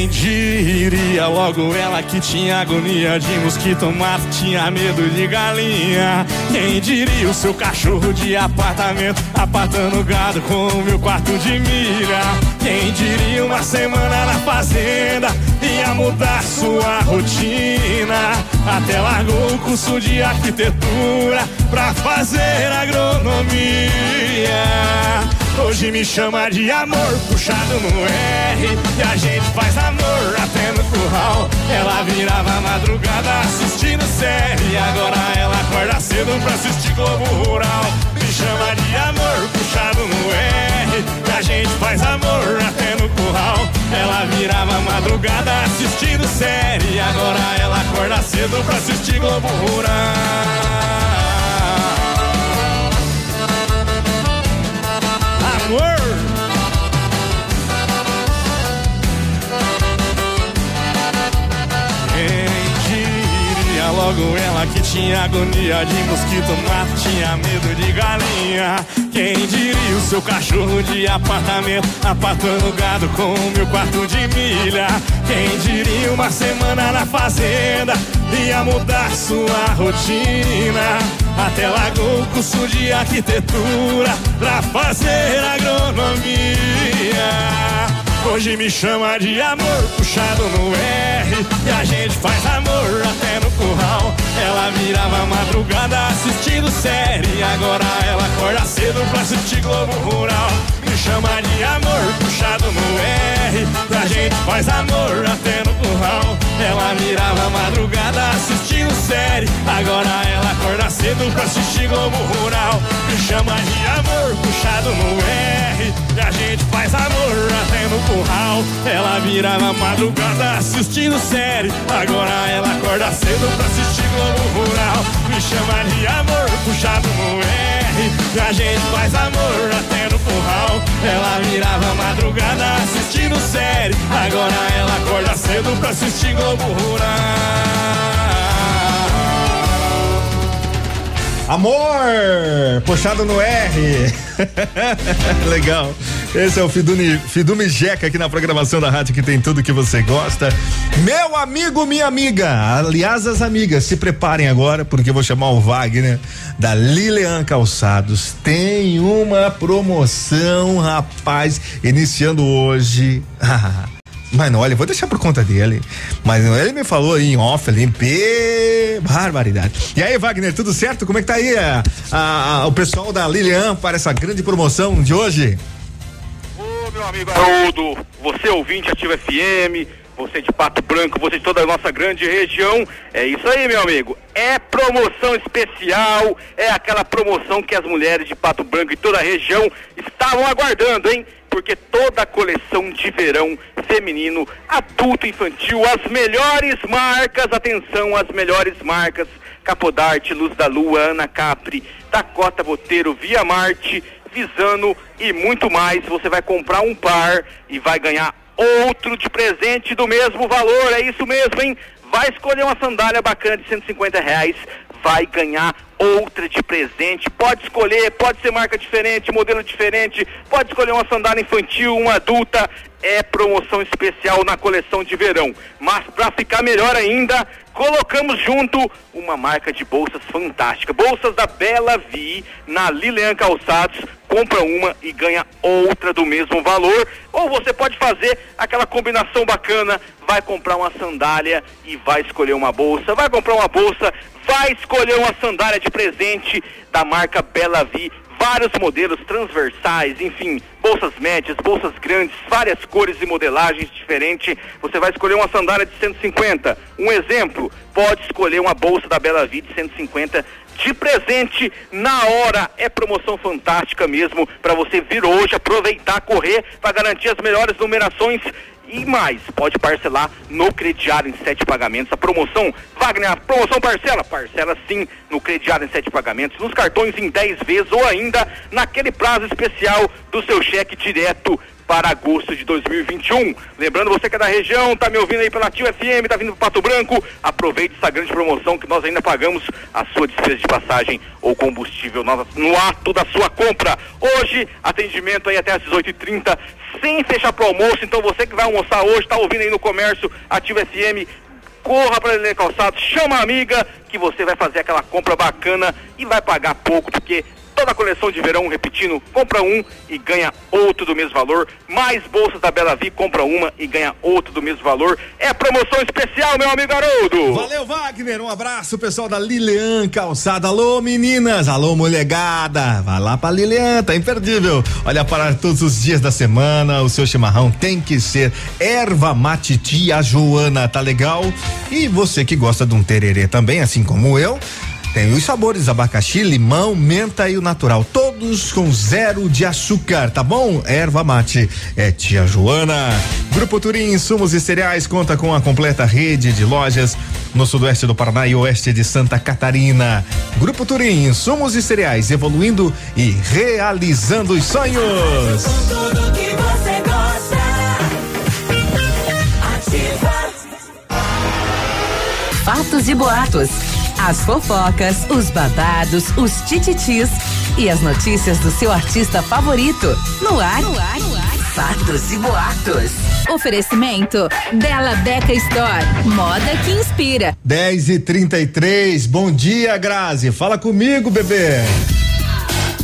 Quem diria logo ela que tinha agonia de mosquito, mas tinha medo de galinha. Quem diria o seu cachorro de apartamento, apartando gado com o meu quarto de milha. Quem diria uma semana na fazenda ia mudar sua rotina. Até largou o curso de arquitetura pra fazer agronomia. Hoje me chama de amor, puxado no R. E a gente faz amor até no curral. Ela virava madrugada assistindo série. Agora ela acorda cedo pra assistir Globo Rural. Me chama de amor, puxado no R. E a gente faz amor até no curral. Ela virava madrugada assistindo série. Agora ela acorda cedo pra assistir Globo Rural. Quem diria logo ela que tinha agonia de mosquito, mas tinha medo de galinha. Quem diria o seu cachorro de apartamento, apartando gado com o meu quarto de milha. Quem diria uma semana na fazenda, ia mudar sua rotina. Até largou curso de arquitetura pra fazer agronomia. Hoje me chama de amor, puxado no R. E a gente faz amor até no curral. Ela virava madrugada assistindo série. Agora ela acorda cedo pra assistir Globo Rural. Me chama de amor, puxado no R. E a gente faz amor até no curral. Ela virava madrugada assistindo série. Agora ela acorda cedo pra assistir Globo Rural. Me chama de amor, puxado no R. E a gente faz amor até no curral. Ela virava madrugada assistindo série. Agora ela acorda cedo pra assistir Globo Rural. Me chama de amor, puxado no R. A gente faz amor até no curral. Ela virava madrugada assistindo série. Agora ela acorda cedo pra assistir Globo Rural. Amor! Puxado no R. Legal. Esse é o Fidumi, Fidume Jeca aqui na programação da rádio que tem tudo que você gosta. Meu amigo, minha amiga. Aliás, as amigas, se preparem agora, porque eu vou chamar o Wagner da Lilian Calçados. Tem uma promoção, rapaz, iniciando hoje. Mas olha, vou deixar por conta dele. Mas ele me falou aí em off ali, pê, barbaridade. E aí, Wagner, tudo certo? Como é que tá aí a, a- a- o pessoal da Lilian para essa grande promoção de hoje? Ô, meu amigo Haroldo, você ouvinte Ativa FM, você de Pato Branco, você de toda a nossa grande região, é isso aí, meu amigo. É promoção especial, é aquela promoção que as mulheres de Pato Branco e toda a região estavam aguardando, hein? Porque toda a coleção de verão feminino, adulto, infantil, as melhores marcas, atenção, as melhores marcas, Capodarte, Luz da Lua, Ana Capri, Dakota Boteiro, Via Marte, Visano e muito mais. Você vai comprar um par e vai ganhar outro de presente do mesmo valor. É isso mesmo, hein? Vai escolher uma sandália bacana de 150 reais, vai ganhar outra de presente. Pode escolher, pode ser marca diferente, modelo diferente, pode escolher uma sandália infantil, uma adulta. é promoção especial na coleção de verão. Mas para ficar melhor ainda, colocamos junto uma marca de bolsas fantástica. Bolsas da Bela Vi na Lilian Calçados. Compra uma e ganha outra do mesmo valor. Ou você pode fazer aquela combinação bacana, vai comprar uma sandália e vai escolher uma bolsa. Vai comprar uma bolsa, vai escolher uma sandália de presente da marca Bela Vi vários modelos transversais, enfim, bolsas médias, bolsas grandes, várias cores e modelagens diferentes. Você vai escolher uma sandália de 150. Um exemplo, pode escolher uma bolsa da Bela Vida de 150 de presente na hora. É promoção fantástica mesmo para você vir hoje, aproveitar, correr para garantir as melhores numerações e mais, pode parcelar no crediário em sete pagamentos. A promoção, Wagner, a promoção parcela? Parcela sim no crediário em sete pagamentos, nos cartões em 10 vezes ou ainda naquele prazo especial do seu cheque direto para agosto de 2021. Lembrando você que é da região, tá me ouvindo aí pela Tio FM, tá vindo pro Pato Branco, aproveite essa grande promoção que nós ainda pagamos a sua despesa de passagem ou combustível no, ato da sua compra. Hoje, atendimento aí até às 18h30, sem fechar pro almoço, então você que vai almoçar hoje, tá ouvindo aí no comércio, Ativo FM, corra para ele calçado, chama a amiga que você vai fazer aquela compra bacana e vai pagar pouco, porque toda a coleção de verão, repetindo, compra um e ganha outro do mesmo valor. Mais bolsas da Bela Vi, compra uma e ganha outro do mesmo valor. É promoção especial, meu amigo Haroldo. Valeu, Wagner. Um abraço, pessoal da Lilian Calçada. Alô, meninas. Alô, molegada. Vai lá pra Lilian, tá imperdível. Olha, para todos os dias da semana, o seu chimarrão tem que ser erva mate tia Joana, tá legal? E você que gosta de um tererê também, assim como eu, tem os sabores abacaxi, limão, menta e o natural, todos com zero de açúcar, tá bom? Erva mate é tia Joana. Grupo Turim Insumos e Cereais conta com a completa rede de lojas no sudoeste do Paraná e oeste de Santa Catarina. Grupo Turim Insumos e Cereais evoluindo e realizando os sonhos. Tudo que você gosta. Ativa. Fatos e boatos. As fofocas, os babados, os tititis e as notícias do seu artista favorito. No ar, no ar, no ar. Fatos e boatos. Oferecimento Bela Beca Store. Moda que inspira. 10 e 33 bom dia, Grazi. Fala comigo, bebê.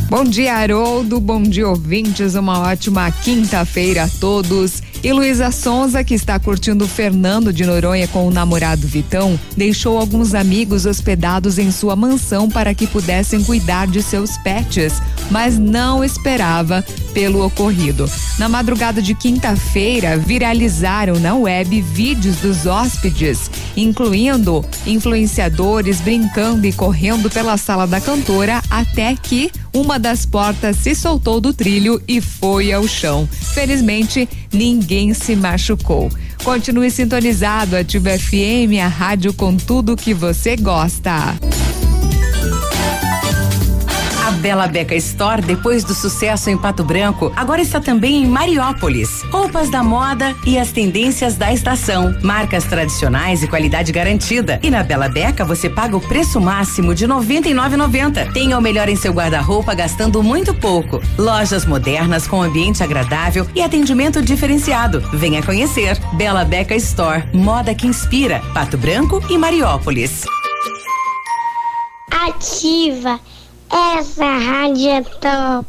Bom dia, Haroldo. Bom dia, ouvintes. Uma ótima quinta-feira a todos. E Luísa Sonza, que está curtindo Fernando de Noronha com o namorado Vitão, deixou alguns amigos hospedados em sua mansão para que pudessem cuidar de seus pets, mas não esperava pelo ocorrido. Na madrugada de quinta-feira, viralizaram na web vídeos dos hóspedes, incluindo influenciadores brincando e correndo pela sala da cantora até que uma das portas se soltou do trilho e foi ao chão. Felizmente, ninguém se machucou. Continue sintonizado, Ativa FM, a rádio com tudo que você gosta. Bela Beca Store, depois do sucesso em Pato Branco, agora está também em Mariópolis. Roupas da moda e as tendências da estação. Marcas tradicionais e qualidade garantida. E na Bela Beca você paga o preço máximo de R$ 99,90. Tenha o melhor em seu guarda-roupa gastando muito pouco. Lojas modernas com ambiente agradável e atendimento diferenciado. Venha conhecer. Bela Beca Store, moda que inspira. Pato Branco e Mariópolis. Ativa. Essa rádio é top.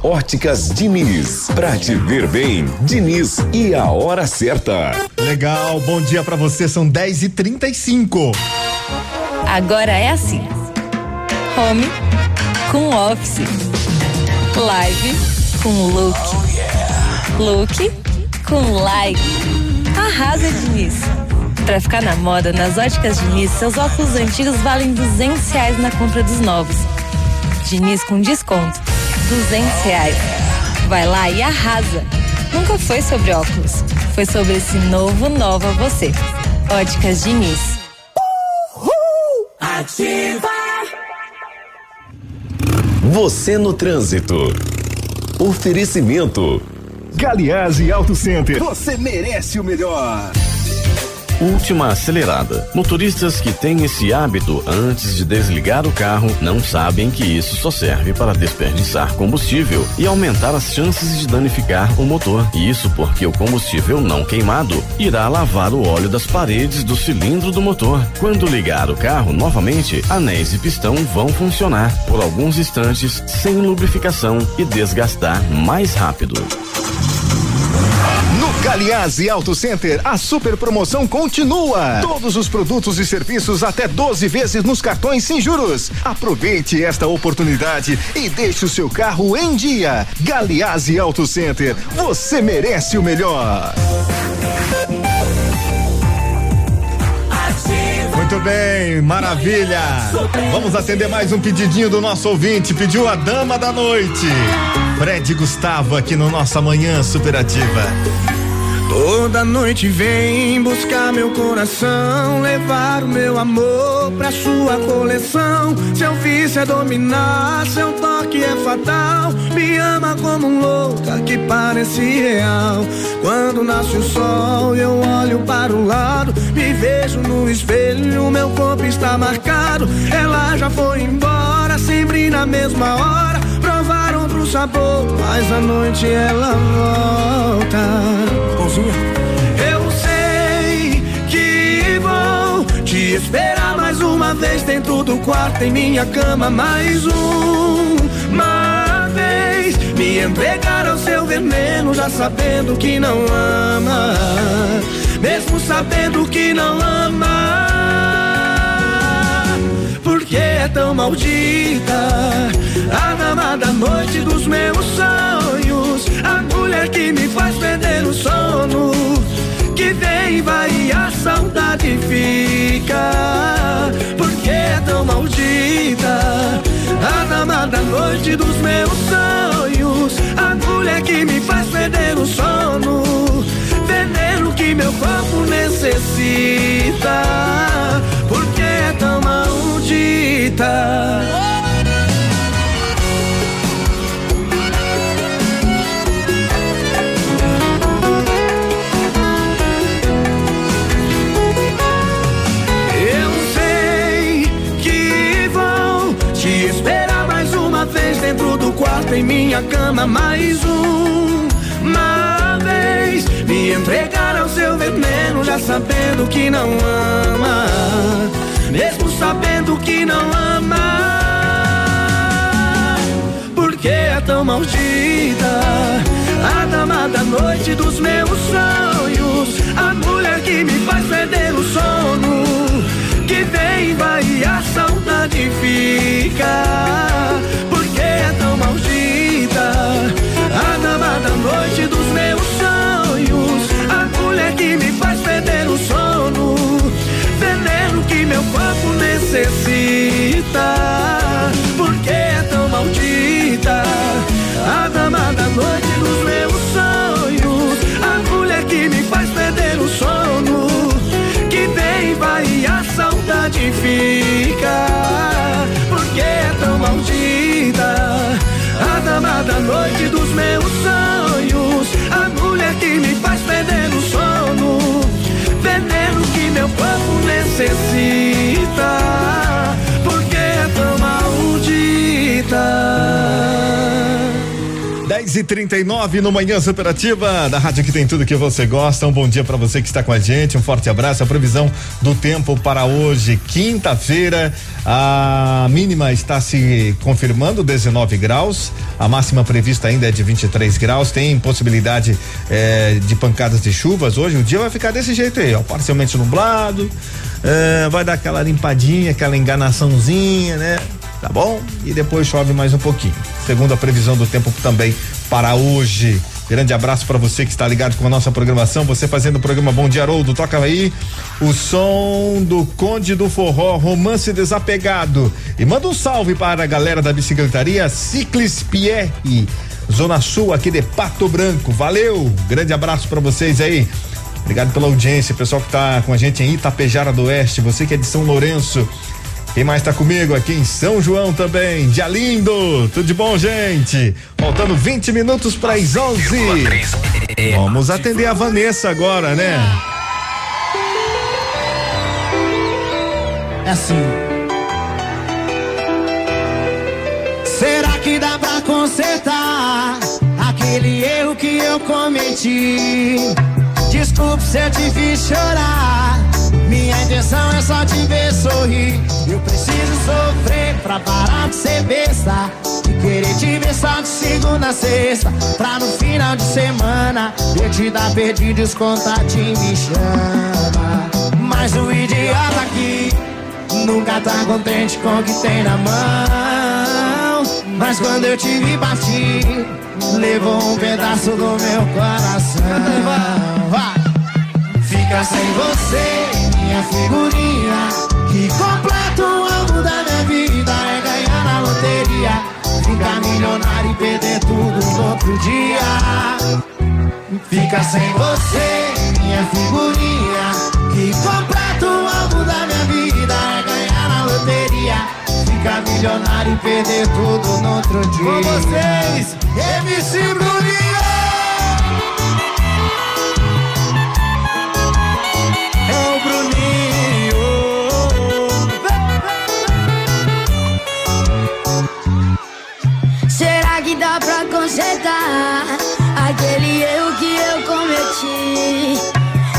Óticas Diniz, pra te ver bem, Diniz e a hora certa. Legal, bom dia pra você, são 10 e 35 Agora é assim: home com office, live com look, look com like. Arrasa, Diniz. Pra ficar na moda, nas óticas Diniz, seus óculos antigos valem 200 reais na compra dos novos. Diniz com desconto, 200 reais. Vai lá e arrasa. Nunca foi sobre óculos, foi sobre esse novo Nova Você. Óticas Diniz. Ativa. Você no trânsito. Oferecimento. Galiage Auto Center. Você merece o melhor. Última acelerada. Motoristas que têm esse hábito antes de desligar o carro não sabem que isso só serve para desperdiçar combustível e aumentar as chances de danificar o motor. Isso porque o combustível não queimado irá lavar o óleo das paredes do cilindro do motor. Quando ligar o carro novamente, anéis e pistão vão funcionar por alguns instantes sem lubrificação e desgastar mais rápido. Galiase Auto Center, a super promoção continua. Todos os produtos e serviços até 12 vezes nos cartões sem juros. Aproveite esta oportunidade e deixe o seu carro em dia. Galiase Auto Center, você merece o melhor. Muito bem, maravilha. Vamos atender mais um pedidinho do nosso ouvinte. Pediu a dama da noite. Fred Gustavo aqui no Nossa Manhã Superativa. Toda noite vem buscar meu coração, levar o meu amor pra sua coleção. Seu vício é dominar, seu toque é fatal. Me ama como um louca que parece real. Quando nasce o sol, eu olho para o lado, me vejo no espelho, meu corpo está marcado. Ela já foi embora, sempre na mesma hora sabor, mas à noite ela volta. Eu sei que vou te esperar mais uma vez dentro do quarto, em minha cama, mais uma vez. Me entregar ao seu veneno, já sabendo que não ama, mesmo sabendo que não ama porque é tão maldita. A dama da noite dos meus sonhos. A mulher que me faz perder o sono. Que vem, vai e a saudade fica. Porque é tão maldita. A dama da noite dos meus sonhos. A mulher que me faz perder o sono. Veneno que meu corpo necessita. Porque eu sei que vou te esperar mais uma vez dentro do quarto em minha cama mais uma vez. Me entregar ao seu veneno já sabendo que não ama sabendo que não ama. Porque é tão maldita a dama da noite dos meus sonhos, a mulher que me faz perder o sono, que vem vai e a saudade fica. Porque é tão maldita a dama da noite dos meu corpo necessita. Porque é tão maldita? A dama da noite dos meus sonhos, a mulher que me faz perder o sono, que vem vai e a saudade fica. Porque é tão maldita? A dama da noite dos meus sonhos. necessita, porque é tão maldita. 10 e 39 no Manhã Superativa, da rádio que tem tudo que você gosta. Um bom dia para você que está com a gente, um forte abraço. A previsão do tempo para hoje, quinta-feira, a mínima está se confirmando 19 graus, a máxima prevista ainda é de 23 graus. Tem possibilidade eh, de pancadas de chuvas hoje. O dia vai ficar desse jeito aí, ó, parcialmente nublado. Ah, vai dar aquela limpadinha, aquela enganaçãozinha, né? Tá bom? E depois chove mais um pouquinho. Segundo a previsão do tempo também para hoje. Grande abraço para você que está ligado com a nossa programação. Você fazendo o programa Bom Dia Haroldo. Toca aí o som do Conde do Forró, Romance Desapegado. E manda um salve para a galera da bicicletaria Ciclis Pierre, Zona Sul aqui de Pato Branco. Valeu! Grande abraço para vocês aí. Obrigado pela audiência, pessoal que está com a gente em Itapejara do Oeste, você que é de São Lourenço. Quem mais está comigo aqui em São João também? Dia lindo! Tudo de bom, gente? Faltando 20 minutos para as 11. Vamos atender a Vanessa agora, né? É assim. Será que dá pra consertar aquele erro que eu cometi? Desculpe se eu te fiz chorar. Minha intenção é só te ver sorrir. Eu preciso sofrer pra parar de ser besta. E querer te ver só de segunda a sexta. Pra no final de semana eu te dar perdido e os contatinhos me chama. Mas o idiota aqui nunca tá contente com o que tem na mão. Mas quando eu te vi partir, levou um pedaço do meu coração. Fica sem você, minha figurinha. Que completa o alvo da minha vida é ganhar na loteria. Ficar milionário e perder tudo no outro dia. Fica sem você, minha figurinha. Que completa Ficar milionário e perder tudo no outro dia. Com vocês, MC Bruninho! É o Bruninho. Será que dá pra consertar aquele erro que eu cometi?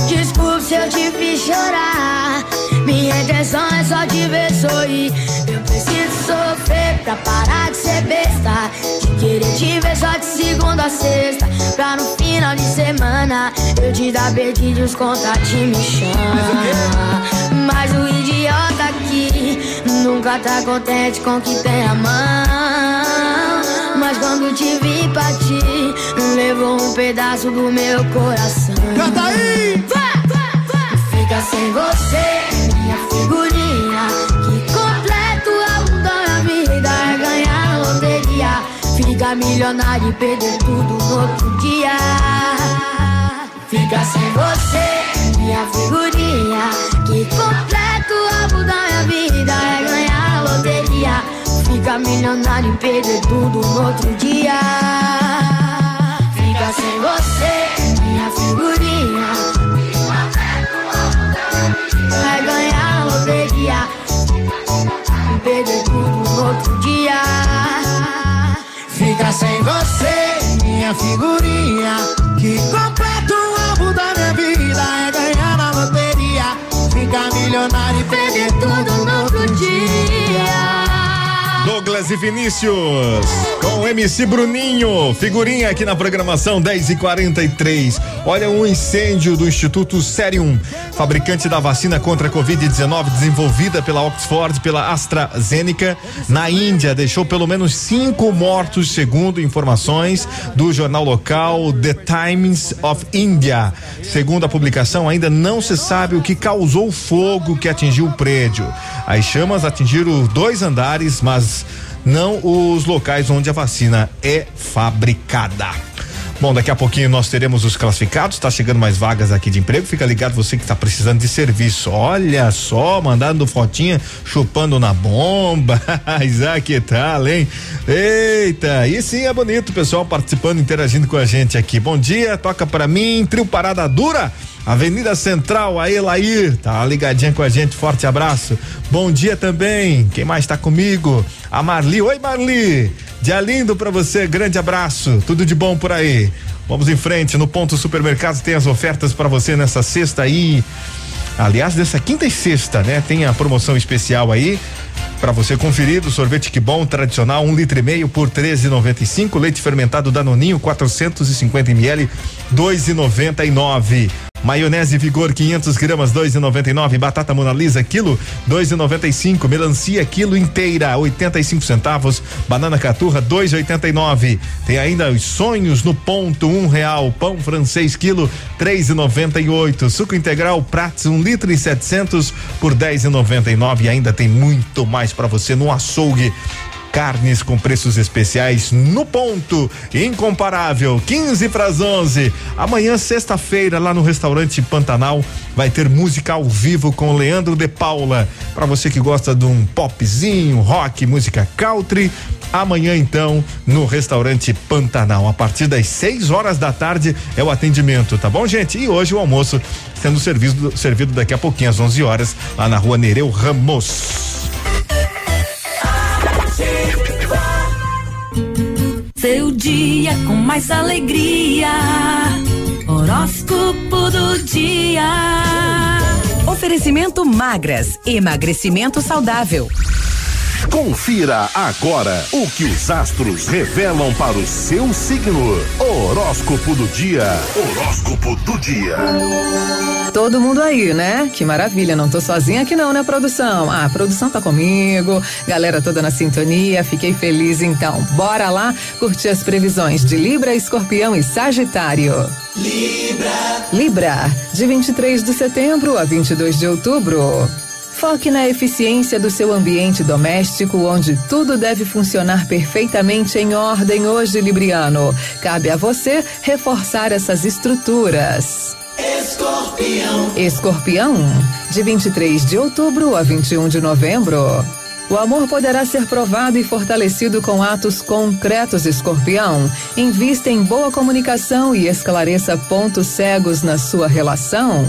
Desculpe se eu te fiz chorar. Minha intenção é só te ver sorrir. Preciso sofrer pra parar de ser besta. De querer te ver só de segunda a sexta. Pra no final de semana eu te dar perdido os contatinhos me chamam. Mas o idiota aqui nunca tá contente com o que tem a mão. Mas quando te vi partir, levou um pedaço do meu coração. Canta aí! Fica sem você, Fica milionário e perder tudo no outro dia. Fica sem você, minha figurinha. Que completo algo da minha vida é ganhar na loteria. Fica milionário e perder tudo no outro dia. Fica sem você, minha figurinha. Vai ganhar a loteria E perder tudo no outro dia Fica sem você, minha figurinha. Que completa o alvo da minha vida é ganhar na loteria. Ficar milionário e perder tudo no outro dia. Douglas e Vinícius, com MC Bruninho, figurinha aqui na programação 10 e 43 Olha, um incêndio do Instituto Serium, fabricante da vacina contra a Covid-19, desenvolvida pela Oxford, pela AstraZeneca, na Índia, deixou pelo menos cinco mortos, segundo informações do jornal local The Times of India. Segundo a publicação, ainda não se sabe o que causou o fogo que atingiu o prédio. As chamas atingiram dois andares, mas não os locais onde a vacina é fabricada. Bom, daqui a pouquinho nós teremos os classificados, tá chegando mais vagas aqui de emprego. Fica ligado você que tá precisando de serviço. Olha só, mandando fotinha, chupando na bomba. Isaac, tal, hein? Eita, e sim é bonito o pessoal participando, interagindo com a gente aqui. Bom dia, toca pra mim, trio Parada Dura. Avenida Central, a Elair, tá ligadinha com a gente, forte abraço. Bom dia também, quem mais tá comigo? A Marli, oi Marli, dia lindo pra você, grande abraço, tudo de bom por aí. Vamos em frente, no Ponto Supermercados tem as ofertas pra você nessa sexta aí. Aliás, dessa quinta e sexta, né? Tem a promoção especial aí para você conferir do sorvete que bom tradicional um litro e meio por 13,95 leite fermentado Danoninho 450 ml 2,99 Maionese Vigor 500 gramas 2,99. Batata Mona Lisa quilo 2,95. Melancia quilo inteira 85 centavos. Banana Caturra 2,89. Tem ainda os sonhos no ponto um real. Pão francês quilo 3,98. Suco integral Prats um litro e 700 por 10,99. E ainda tem muito mais para você no açougue carnes com preços especiais no ponto, incomparável, 15 para as 11. Amanhã, sexta-feira, lá no restaurante Pantanal, vai ter música ao vivo com Leandro de Paula. Para você que gosta de um popzinho, rock, música country, amanhã então no restaurante Pantanal, a partir das 6 horas da tarde é o atendimento, tá bom, gente? E hoje o almoço sendo servido, servido daqui a pouquinho às 11 horas lá na Rua Nereu Ramos. Dia com mais alegria. Horóscopo do dia. Oferecimento magras, emagrecimento saudável. Confira agora o que os astros revelam para o seu signo. Horóscopo do dia. Horóscopo do dia. Todo mundo aí, né? Que maravilha, não tô sozinha aqui não, né, produção? Ah, a produção tá comigo, galera toda na sintonia, fiquei feliz então. Bora lá curtir as previsões de Libra, Escorpião e Sagitário. Libra. Libra, de 23 de setembro a 22 de outubro. Foque na eficiência do seu ambiente doméstico, onde tudo deve funcionar perfeitamente em ordem hoje, Libriano. Cabe a você reforçar essas estruturas. Escorpião. Escorpião, de 23 de outubro a 21 de novembro. O amor poderá ser provado e fortalecido com atos concretos, escorpião. Invista em boa comunicação e esclareça pontos cegos na sua relação.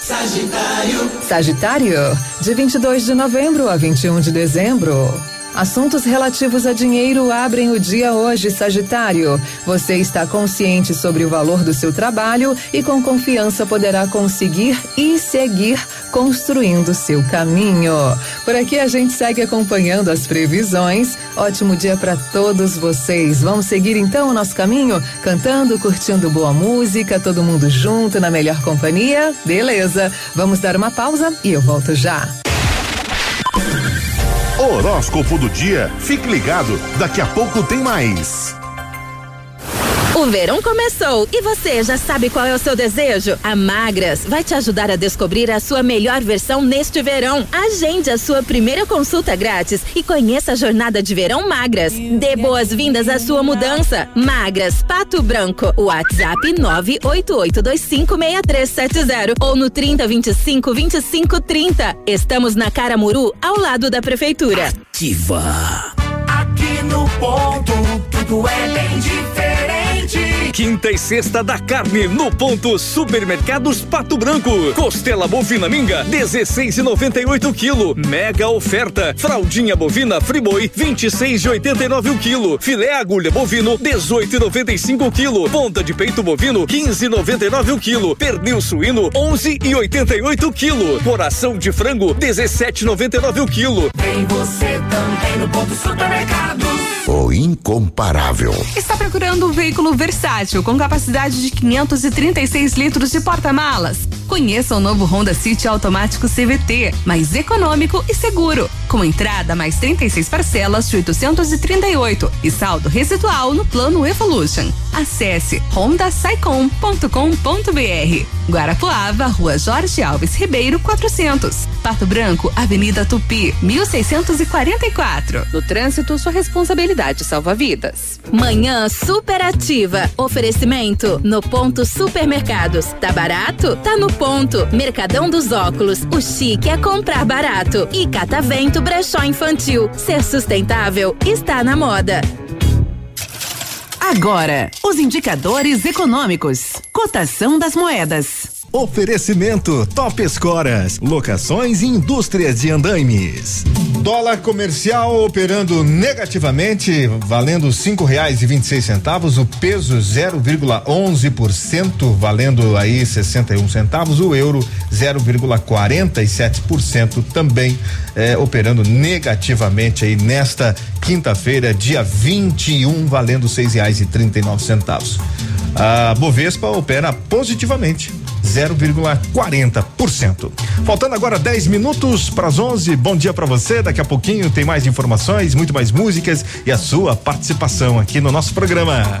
Sagitário. Sagitário, de 22 de novembro a 21 de dezembro. Assuntos relativos a dinheiro abrem o dia hoje, Sagitário. Você está consciente sobre o valor do seu trabalho e com confiança poderá conseguir e seguir construindo seu caminho. Por aqui a gente segue acompanhando as previsões. Ótimo dia para todos vocês. Vamos seguir então o nosso caminho, cantando, curtindo boa música, todo mundo junto na melhor companhia? Beleza. Vamos dar uma pausa e eu volto já. Horóscopo do dia. Fique ligado, daqui a pouco tem mais. O verão começou e você já sabe qual é o seu desejo? A Magras vai te ajudar a descobrir a sua melhor versão neste verão. Agende a sua primeira consulta grátis e conheça a jornada de verão Magras. Dê boas-vindas à sua mudança. Magras, Pato Branco. WhatsApp 988256370 ou no 30252530. Estamos na Caramuru, ao lado da prefeitura. Ativa. Aqui no ponto, tudo é. Quinta e sexta da carne no ponto Supermercados Pato Branco. Costela bovina minga 16,98 quilo. Mega oferta. Fraldinha bovina Friboi 26,89 o quilo. Filé agulha bovino 18,95 quilo. Ponta de peito bovino 15,99 o quilo. Pernil suíno 11,88 quilo. Coração de frango 17,99 o quilo. Tem você também no ponto supermercados. O incomparável. Está procurando um veículo versátil com capacidade de 536 litros de porta-malas? Conheça o novo Honda City automático CVT, mais econômico e seguro, com entrada mais 36 parcelas de 838 e saldo residual no plano Evolution. Acesse hondasaicom.com.br. Guarapuava, Rua Jorge Alves Ribeiro, 400. Pato Branco, Avenida Tupi, 1644. No trânsito, sua responsabilidade salva vidas. Manhã superativa. Oferecimento no ponto supermercados. Tá barato? Tá no ponto. Mercadão dos óculos. O chique é comprar barato. E Catavento Brechó Infantil. Ser sustentável está na moda. Agora, os indicadores econômicos. Cotação das moedas. Oferecimento Top Escoras, locações e indústrias de andaimes. Dólar comercial operando negativamente, valendo cinco reais e vinte e seis centavos, o peso 0,11%, valendo aí 61 centavos, o euro 0,47% também eh, operando negativamente aí nesta quinta-feira, dia 21, valendo seis reais e trinta e nove centavos. A Bovespa opera positivamente, 0,40%. Faltando agora 10 minutos para as 11. Bom dia para você. Daqui a pouquinho tem mais informações, muito mais músicas e a sua participação aqui no nosso programa.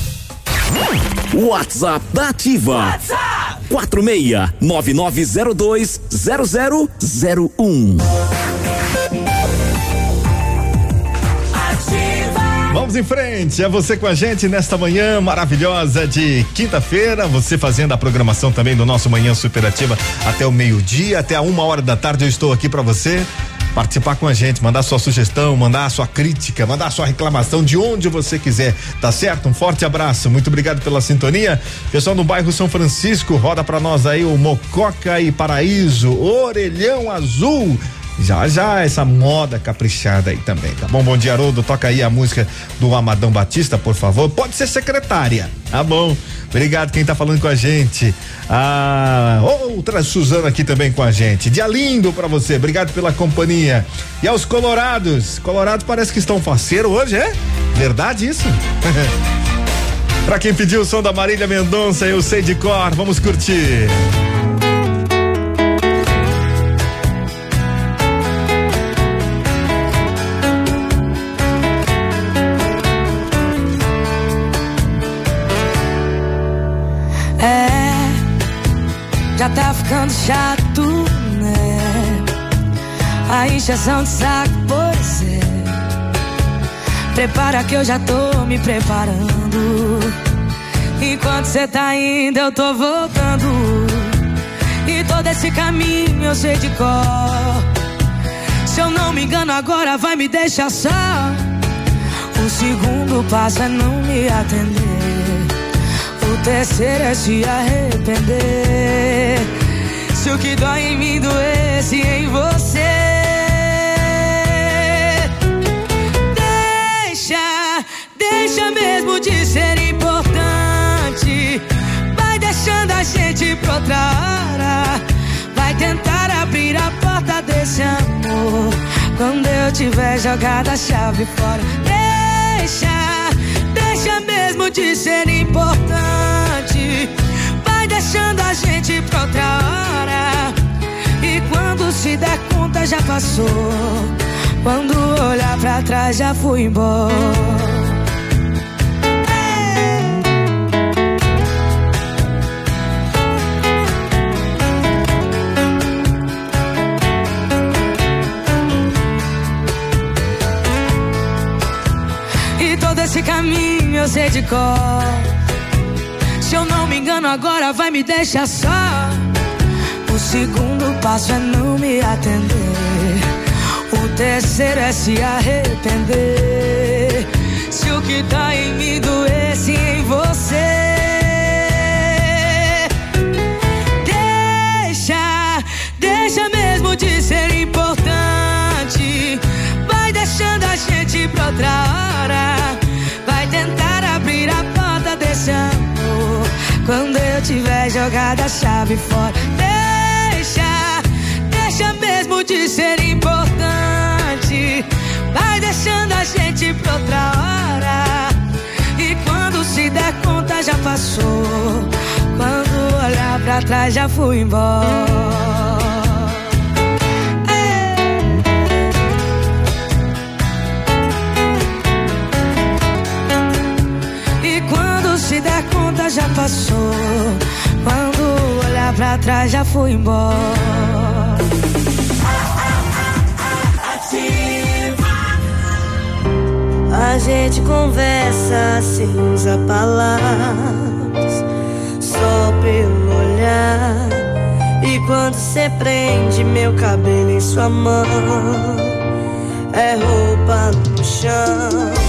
WhatsApp da Ativa. WhatsApp 46 9902 0001. Vamos em frente, é você com a gente nesta manhã maravilhosa de quinta-feira, você fazendo a programação também do nosso Manhã Superativa até o meio-dia, até a uma hora da tarde eu estou aqui para você participar com a gente, mandar sua sugestão, mandar sua crítica, mandar sua reclamação de onde você quiser, tá certo? Um forte abraço, muito obrigado pela sintonia. Pessoal do bairro São Francisco, roda para nós aí o Mococa e Paraíso, Orelhão Azul. Já já essa moda caprichada aí também, tá bom? Bom dia, Haroldo. Toca aí a música do Amadão Batista, por favor. Pode ser secretária, tá bom? Obrigado quem tá falando com a gente. A outra Suzana aqui também com a gente. Dia lindo pra você. Obrigado pela companhia. E aos colorados. Colorados parece que estão faceiro hoje, é? Verdade isso? pra quem pediu o som da Marília Mendonça, eu sei de cor. Vamos curtir. Ficando chato, né? A injeção de saco, pois é. Prepara que eu já tô me preparando. Enquanto cê tá indo, eu tô voltando. E todo esse caminho eu sei de cor. Se eu não me engano, agora vai me deixar só. O segundo passo é não me atender. O terceiro é se arrepender. Se o que dói em mim doesse em você. Deixa, deixa mesmo de ser importante. Vai deixando a gente pra outra hora. Vai tentar abrir a porta desse amor. Quando eu tiver jogado a chave fora. Deixa, deixa mesmo de ser importante. Deixando a gente pra outra hora. E quando se der conta já passou. Quando olhar pra trás já fui embora. E todo esse caminho eu sei de cor. Agora vai me deixar só. O segundo passo é não me atender. O terceiro é se arrepender. Se o que tá em mim doesse em você. Deixa, deixa mesmo de ser importante. Vai deixando a gente pra outra hora. Jogado a chave fora. Deixa, deixa mesmo de ser importante. Vai deixando a gente pra outra hora. E quando se der conta já passou. Quando olhar pra trás já fui embora. Quando se der conta já passou. Olhar pra trás já fui embora. A gente conversa sem usar palavras, só pelo olhar. E quando cê prende meu cabelo em sua mão, é roupa no chão.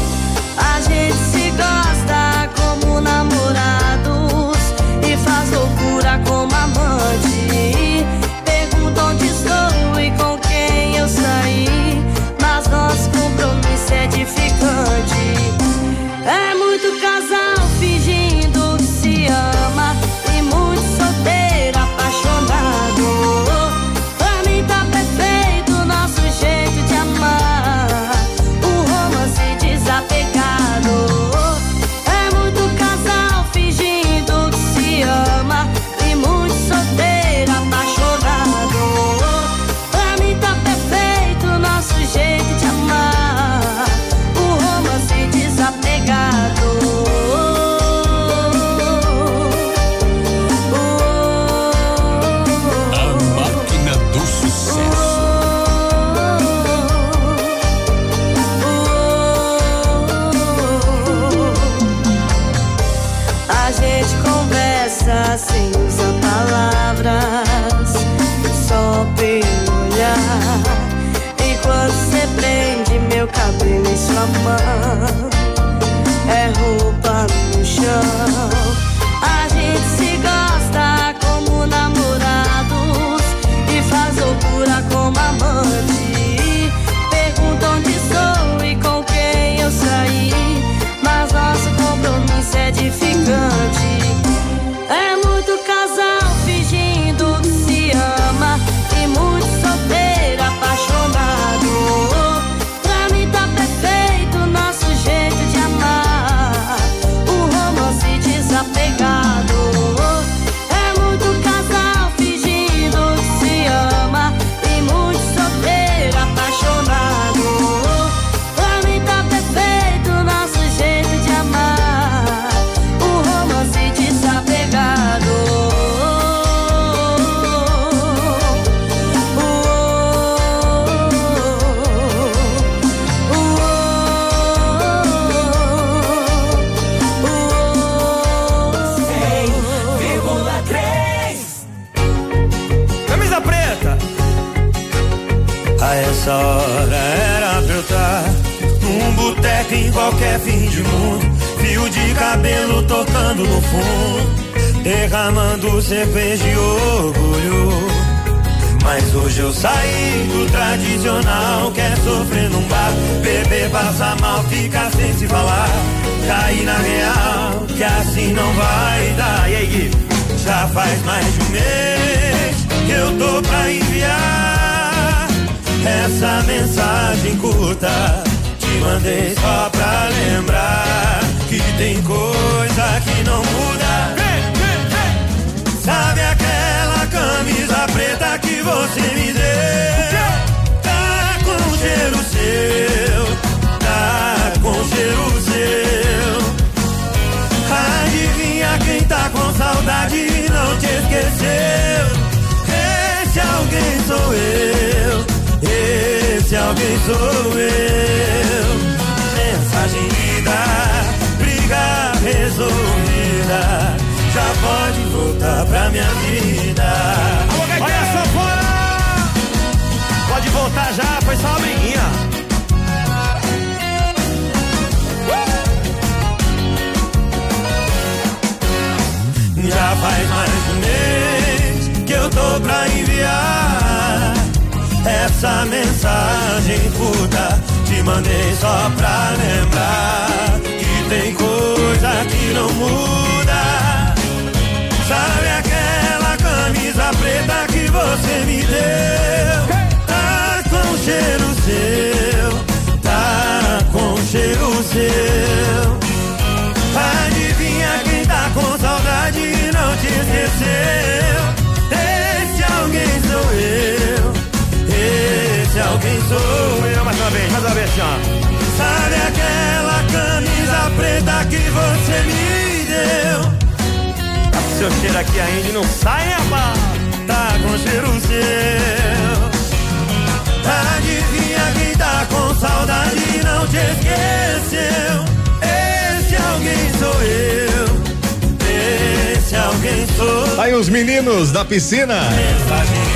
Aí os meninos da piscina.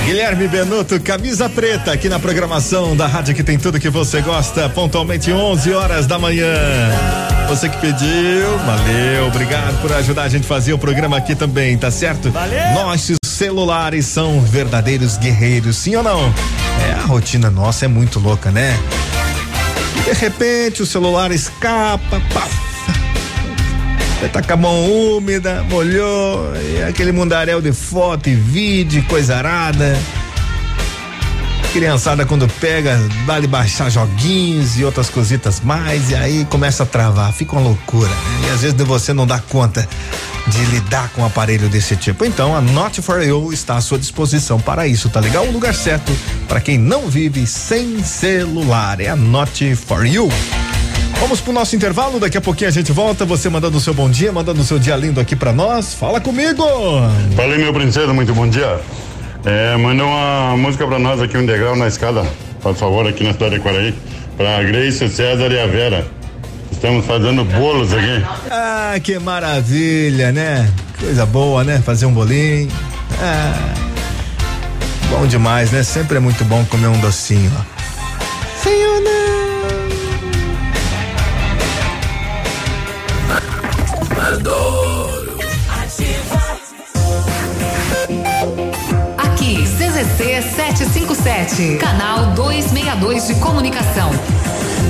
Guilherme Benuto, camisa preta, aqui na programação da rádio que tem tudo que você gosta, pontualmente 11 horas da manhã. Você que pediu, valeu, obrigado por ajudar a gente a fazer o programa aqui também, tá certo? Valeu. Nossos celulares são verdadeiros guerreiros, sim ou não? É, a rotina nossa é muito louca, né? De repente o celular escapa, pá, você tá com a mão úmida, molhou, e aquele mundaréu de foto e vídeo, coisa arada. Criançada quando pega, vale baixar joguinhos e outras cositas mais, e aí começa a travar, fica uma loucura. né? E às vezes você não dá conta de lidar com um aparelho desse tipo. Então a Not for You está à sua disposição para isso, tá legal? O lugar certo para quem não vive sem celular é a Not for You. Vamos pro nosso intervalo, daqui a pouquinho a gente volta, você mandando o seu bom dia, mandando o seu dia lindo aqui pra nós. Fala comigo! Falei, meu princesa, muito bom dia. É, manda uma música pra nós aqui, um degrau na escada, por favor, aqui na cidade de Quaraí. Pra Grace, César e a Vera. Estamos fazendo bolos aqui. Ah, que maravilha, né? Coisa boa, né? Fazer um bolinho. Ah. Bom demais, né? Sempre é muito bom comer um docinho, ó. Adoro. Aqui, CZC 757, canal 262 de comunicação.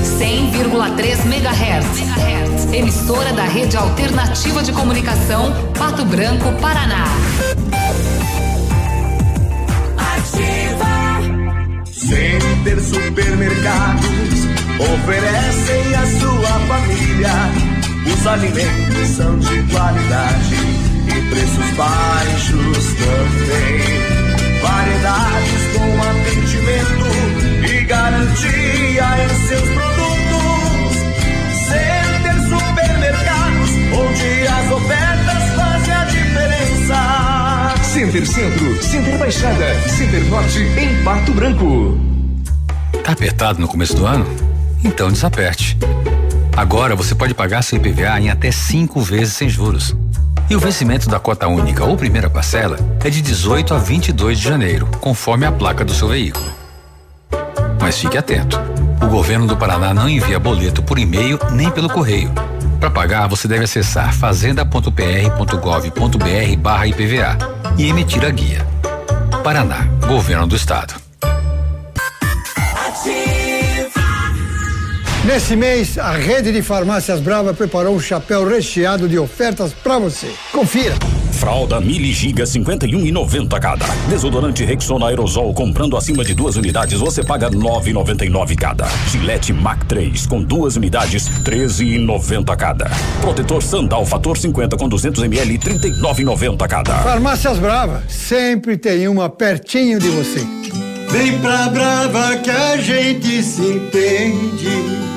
100,3 MHz. Emissora da Rede Alternativa de Comunicação, Pato Branco, Paraná. Center Supermercados oferecem à sua família. Os alimentos são de qualidade e preços baixos também. Variedades com atendimento e garantia em seus produtos. Center Supermercados, onde as ofertas fazem a diferença. Center Centro, Center Baixada, Center Norte em Pato Branco. Tá apertado no começo do ano? Então desaperte. Agora você pode pagar seu IPVA em até cinco vezes sem juros. E o vencimento da cota única ou primeira parcela é de 18 a 22 de janeiro, conforme a placa do seu veículo. Mas fique atento. O governo do Paraná não envia boleto por e-mail nem pelo correio. Para pagar, você deve acessar fazenda.pr.gov.br/ipva e emitir a guia. Paraná, Governo do Estado. Nesse mês, a rede de farmácias Brava preparou um chapéu recheado de ofertas para você. Confira. Fralda Mili Giga 51 e 90 cada. Desodorante Rexona Aerosol comprando acima de duas unidades você paga 9,99 cada. Gillette Mac 3 com duas unidades 13,90 cada. Protetor Sandal Fator 50 com 200 ml 39,90 cada. Farmácias Brava, sempre tem uma pertinho de você. Vem pra Brava que a gente se entende.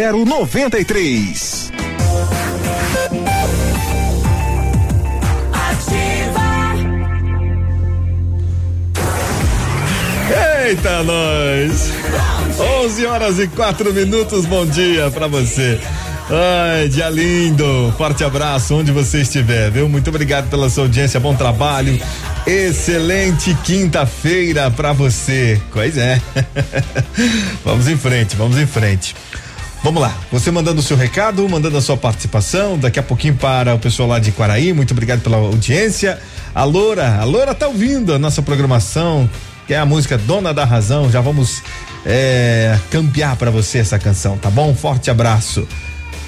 0093. Eita, nós! 11 horas e 4 minutos, bom dia pra você. Ai, dia lindo. Forte abraço onde você estiver, viu? Muito obrigado pela sua audiência, bom trabalho. Excelente quinta-feira pra você. Pois é. vamos em frente, vamos em frente. Vamos lá, você mandando o seu recado, mandando a sua participação, daqui a pouquinho para o pessoal lá de Quaraí, muito obrigado pela audiência. A Loura, a Loura tá ouvindo a nossa programação, que é a música Dona da Razão, já vamos é, campear para você essa canção, tá bom? Forte abraço.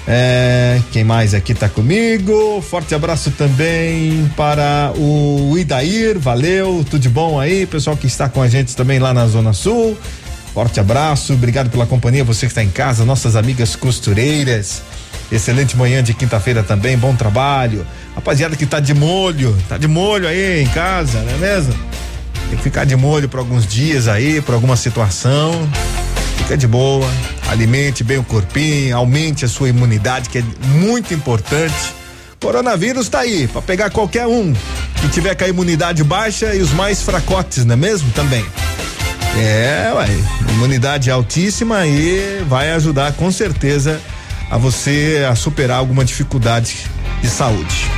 É, quem mais aqui tá comigo? Forte abraço também para o Idair, valeu, tudo de bom aí, pessoal que está com a gente também lá na Zona Sul. Forte abraço, obrigado pela companhia, você que está em casa, nossas amigas costureiras. Excelente manhã de quinta-feira também, bom trabalho. Rapaziada que tá de molho, tá de molho aí em casa, não é mesmo? Tem que ficar de molho por alguns dias aí, por alguma situação. Fica de boa, alimente bem o corpinho, aumente a sua imunidade, que é muito importante. Coronavírus tá aí, para pegar qualquer um que tiver com a imunidade baixa e os mais fracotes, não é mesmo? Também. É, ué, imunidade altíssima e vai ajudar com certeza a você a superar alguma dificuldade de saúde.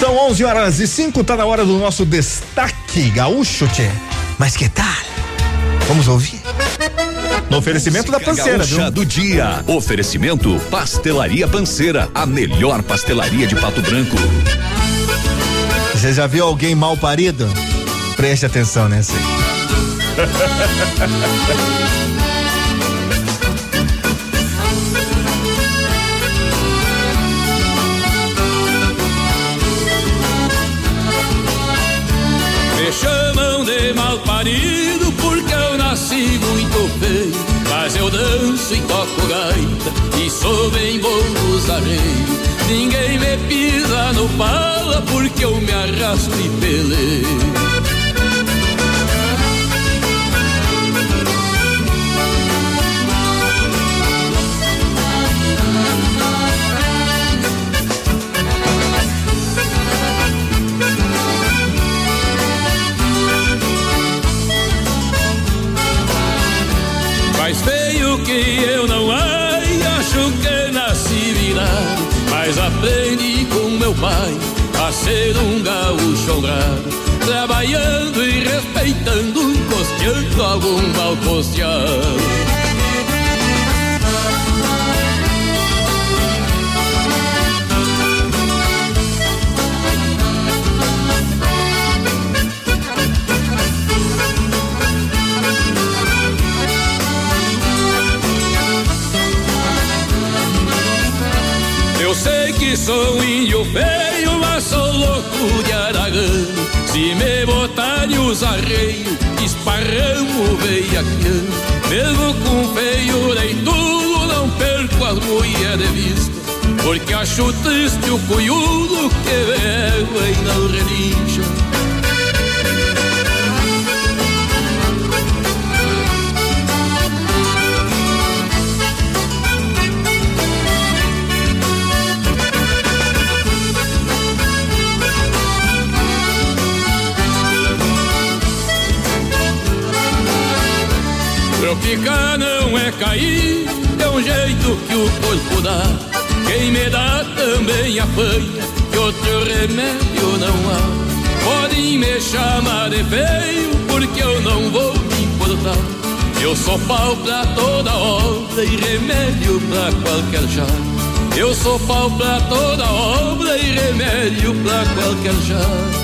São 11 horas e 5, tá na hora do nosso destaque gaúcho, tchê. Mas que tal? Vamos ouvir? No oferecimento da Panceira, viu? do dia. Oferecimento Pastelaria Panceira, a melhor pastelaria de Pato Branco. Você já viu alguém mal parido? Preste atenção nessa aí. Me chamam de mal parido porque eu nasci muito feio. Mas eu danço e toco gaita e sou bem bom arreios. Ninguém me pisa no pala porque eu me arrasto e peleio. meu pai a ser um gaúcho honrado, Trabalhando e respeitando, um costeando algum balcosteado que sou índio feio, mas sou louco de aragão. Se me botarem os arreios, esparramo veiaqueando. Mesmo com feio nem tudo, não perco as mulheres de vista. Porque acho triste o cunhudo que bebe e não relincha. Tropicar não é cair, é um jeito que o corpo dá. Quem me dá também apanha, que outro remédio não há. Podem me chamar de feio, porque eu não vou me importar. Eu sou pau pra toda obra e remédio pra qualquer já. Eu sou pau pra toda obra e remédio pra qualquer já.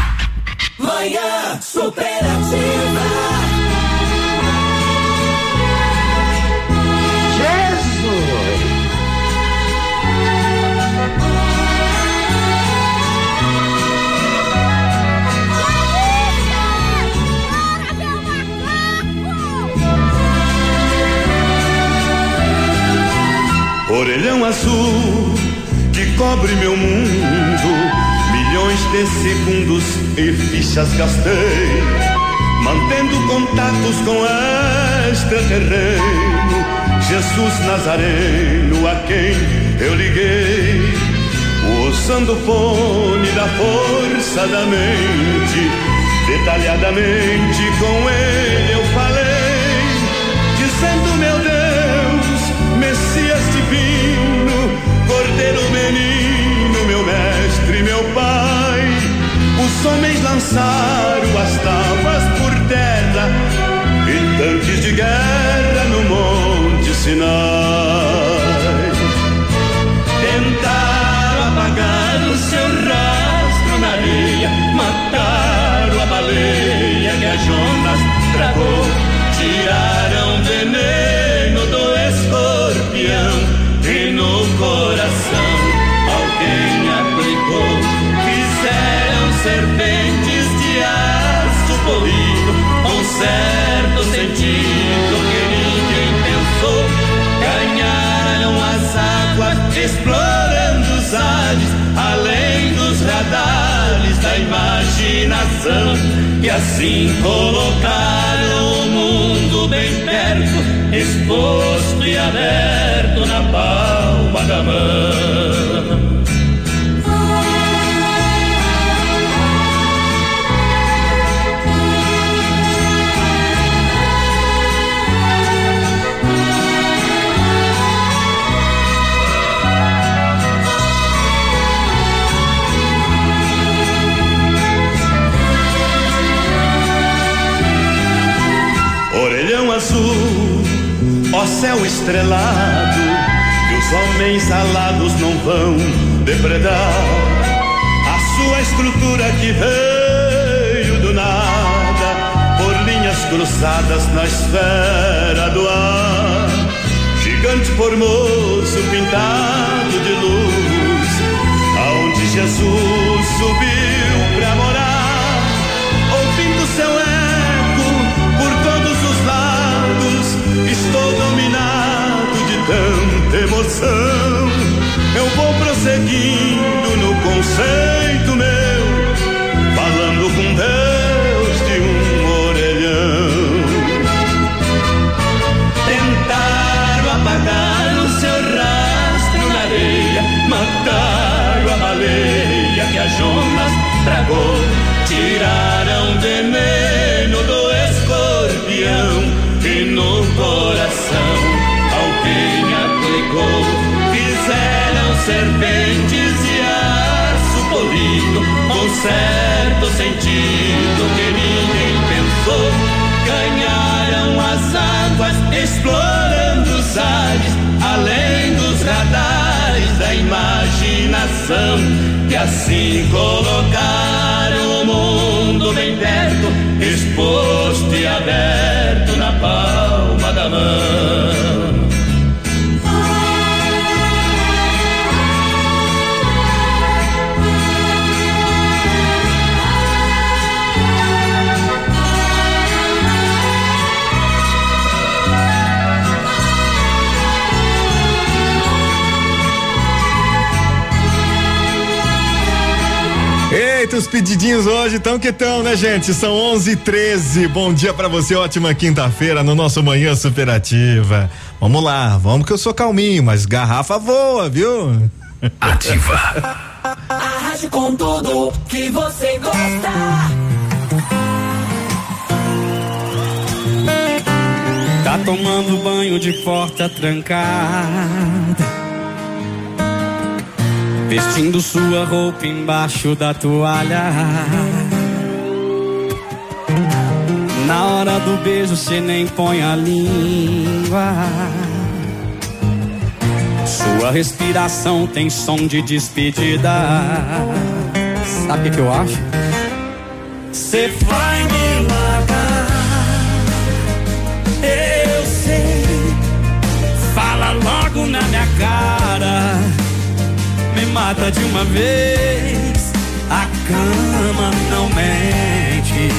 Manhã superativa. Segundos e fichas gastei, mantendo contatos com extraterreno, Jesus Nazareno a quem eu liguei, usando o fone da força da mente, detalhadamente com ele eu falei, Os homens lançaram as tábuas por terra e tanques de guerra no Monte Sinai. Tentaram apagar o seu rastro na areia, mataram a baleia que a Jonas tragou, tiraram veneno do escorpião aço polido, com certo sentido que ninguém pensou. Ganharam as águas, explorando os ares, além dos radares da imaginação. E assim colocaram o mundo bem perto, exposto e aberto na palma da mão. céu estrelado que os homens alados não vão depredar. A sua estrutura que veio do nada, por linhas cruzadas na esfera do ar. Gigante formoso pintado de luz, aonde Jesus Estou dominado de tanta emoção. Eu vou prosseguindo no conceito meu, falando com Deus de um orelhão. Tentaram apagar o seu rastro na areia, mataram a baleia que a Jonas tragou, tiraram veneno coração alguém aplicou. Fizeram serpentes e aço polido com certo sentido que ninguém pensou. Ganharam as águas explorando os ares, além dos radares da imaginação, que assim colocaram o mundo bem perto, exposto e aberto na palma da os pedidinhos hoje estão que estão, né, gente? São 11 h 13 Bom dia pra você, ótima quinta-feira no nosso Manhã Superativa. Vamos lá, vamos que eu sou calminho, mas garrafa voa, viu? Ativa. A rádio com tudo que você gosta. Tá tomando banho de porta trancada. Vestindo sua roupa embaixo da toalha. Na hora do beijo cê nem põe a língua. Sua respiração tem som de despedida. Sabe o que, eu acho? Cê vai me largar. Eu sei. Fala logo na minha cara. Mata de uma vez. A cama não mente.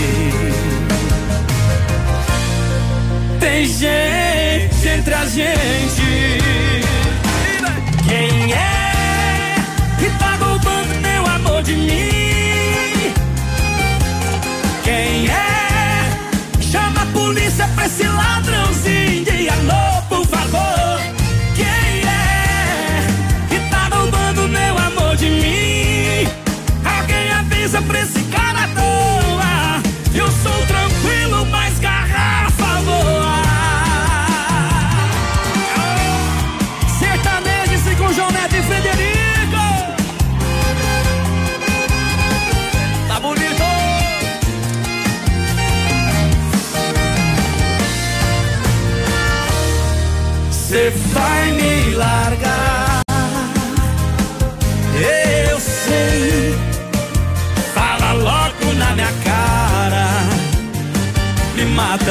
Tem gente entre a gente. Quem é que tá roubando meu amor de mim? Quem é? Chama a polícia pra esse ladrãozinho de alô,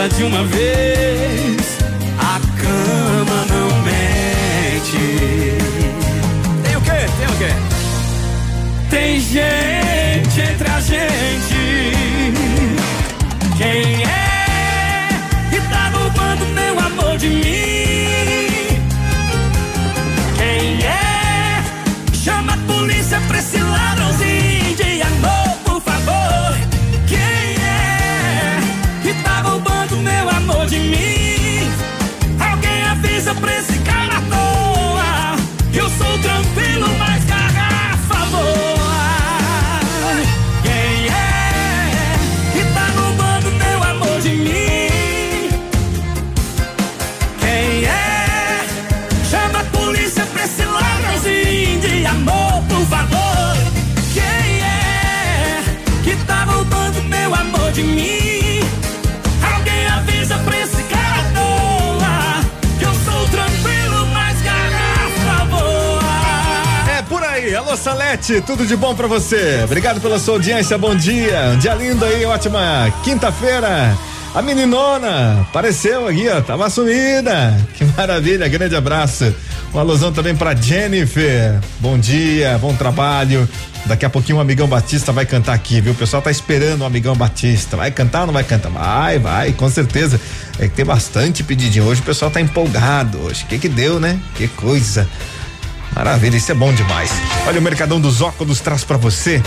De uma vez. A cama não mente. Tem o quê? Tem o quê? Tem gente entre a gente. Quem é tudo de bom pra você. Obrigado pela sua audiência, bom dia. Um dia lindo aí, ótima quinta-feira. A meninona apareceu aqui, ó, tava sumida. Que maravilha, grande abraço. Um alusão também pra Jennifer. Bom dia, bom trabalho. Daqui a pouquinho o Amigão Batista vai cantar aqui, viu? O pessoal tá esperando o Amigão Batista. Vai cantar ou não vai cantar? Vai, vai, com certeza. É que tem bastante pedidinho hoje, o pessoal tá empolgado hoje. Que que deu, né? Que coisa. Maravilha, isso é bom demais. Olha, o Mercadão dos Óculos traz para você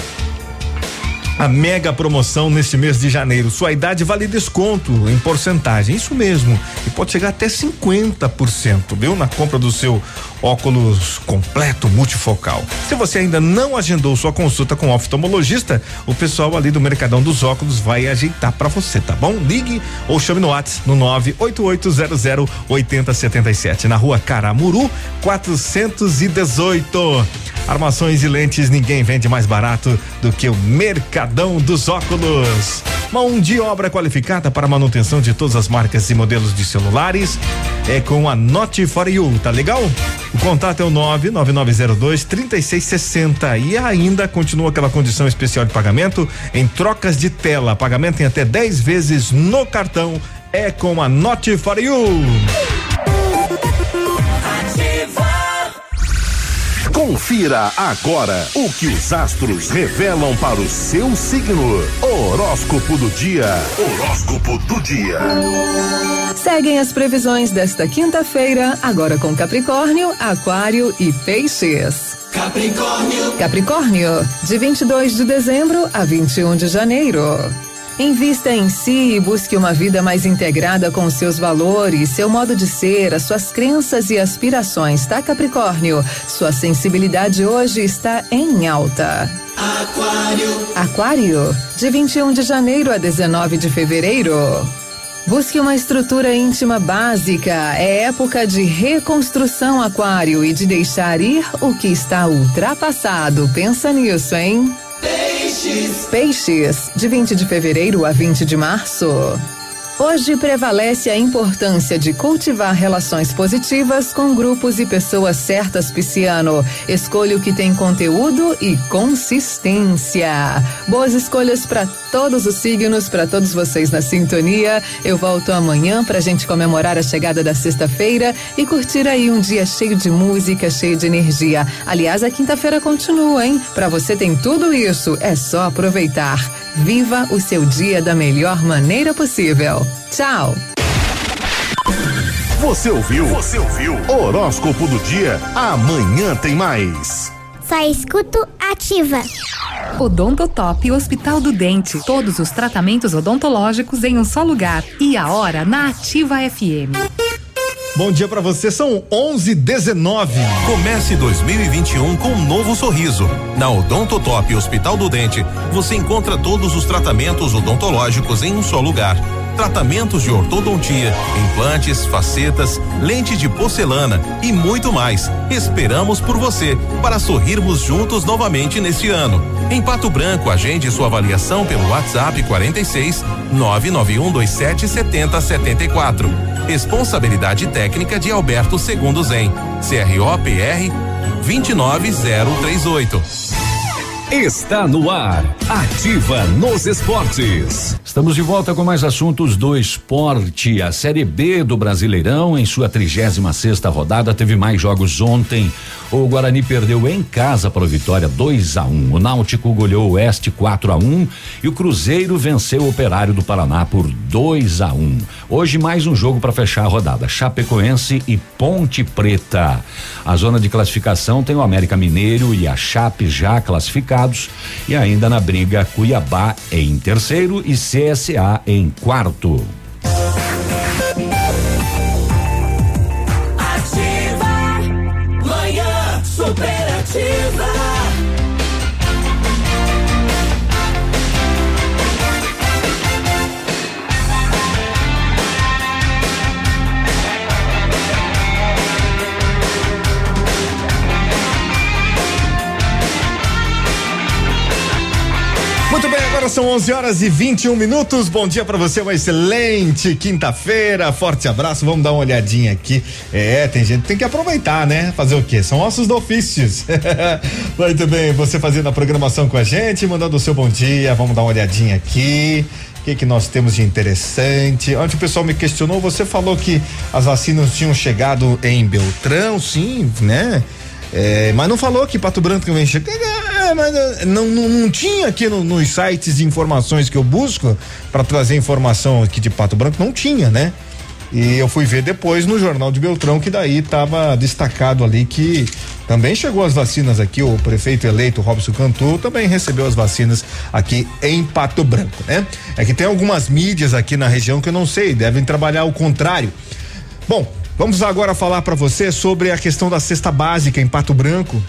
a mega promoção neste mês de janeiro. Sua idade vale desconto em porcentagem. Isso mesmo. E pode chegar até 50%, viu? Na compra do seu óculos completo multifocal. Se você ainda não agendou sua consulta com o oftalmologista, o pessoal ali do Mercadão dos Óculos vai ajeitar para você, tá bom? Ligue ou chame no WhatsApp no 98800 8077 na rua Caramuru 418. Armações e lentes ninguém vende mais barato do que o Mercadão dos Óculos. Mão de obra qualificada para manutenção de todas as marcas e modelos de celulares é com a Note for You, tá legal? O contato é o 99902 3660 e ainda continua aquela condição especial de pagamento em trocas de tela. Pagamento em até 10 vezes no cartão é com a Note for You. Confira agora o que os astros revelam para o seu signo. Horóscopo do dia. Horóscopo do dia. Seguem as previsões desta quinta-feira, agora com Capricórnio, Aquário e Peixes. Capricórnio. Capricórnio, de 22 de dezembro a 21 de janeiro. Invista em si e busque uma vida mais integrada com seus valores, seu modo de ser, as suas crenças e aspirações, tá, Capricórnio? Sua sensibilidade hoje está em alta. Aquário. Aquário, de 21 de janeiro a 19 de fevereiro. Busque uma estrutura íntima básica. É época de reconstrução, Aquário, e de deixar ir o que está ultrapassado. Pensa nisso, hein? Peixes. Peixes, de 20 de fevereiro a 20 de março. Hoje prevalece a importância de cultivar relações positivas com grupos e pessoas certas, Pisciano. Escolha o que tem conteúdo e consistência. Boas escolhas para todos os signos, para todos vocês na sintonia. Eu volto amanhã para a gente comemorar a chegada da sexta-feira e curtir aí um dia cheio de música, cheio de energia. Aliás, a quinta-feira continua, hein? Para você tem tudo isso, é só aproveitar. Viva o seu dia da melhor maneira possível. Tchau. Você ouviu? Você ouviu? Horóscopo do dia. Amanhã tem mais. Só escuto ativa. Odontotop Hospital do Dente. Todos os tratamentos odontológicos em um só lugar. E a hora na Ativa FM. Bom dia para você, são 11:19. Comece 2021 com um novo sorriso. Na Odontotop Hospital do Dente, você encontra todos os tratamentos odontológicos em um só lugar. Tratamentos de ortodontia, implantes, facetas, lente de porcelana e muito mais. Esperamos por você para sorrirmos juntos novamente neste ano. Em Pato Branco, agende sua avaliação pelo WhatsApp 46 99127 7074. Responsabilidade técnica de Alberto Segundo Zen. CROPR 29038. Está no ar. Ativa nos esportes. Estamos de volta com mais assuntos do esporte. A Série B do Brasileirão, em sua 36 sexta rodada, teve mais jogos ontem. O Guarani perdeu em casa para o Vitória 2 a 1 um. O Náutico goleou o Oeste 4 a 1 um, e o Cruzeiro venceu o Operário do Paraná por 2 a 1 um. Hoje mais um jogo para fechar a rodada. Chapecoense e Ponte Preta. A zona de classificação tem o América Mineiro e a Chape já classificados e ainda na briga Cuiabá em terceiro e CSA em quarto. Ativa. Manhã superativa. São 11 horas e 21 minutos. Bom dia para você, uma excelente quinta-feira. Forte abraço. Vamos dar uma olhadinha aqui. É, tem gente que tem que aproveitar, né? Fazer o quê? São ossos do ofícios. Muito bem, você fazendo a programação com a gente, mandando o seu bom dia. Vamos dar uma olhadinha aqui. O que que nós temos de interessante? Ontem o pessoal me questionou, você falou que as vacinas tinham chegado em Beltrão, sim, né? É, mas não falou que Pato Branco vem chegando. É, mas eh, não, não, não tinha aqui no- nos sites informações que eu busco para trazer informação aqui de Pato Branco, não tinha, né? E eu fui ver depois no Jornal de Beltrão que daí estava destacado ali que também chegou as vacinas aqui, o prefeito eleito Robson Cantu também recebeu as vacinas aqui em Pato Branco, né? É que tem algumas mídias aqui na região que eu não sei, devem trabalhar o contrário. Bom, vamos agora falar para você sobre a questão da cesta básica em Pato Branco,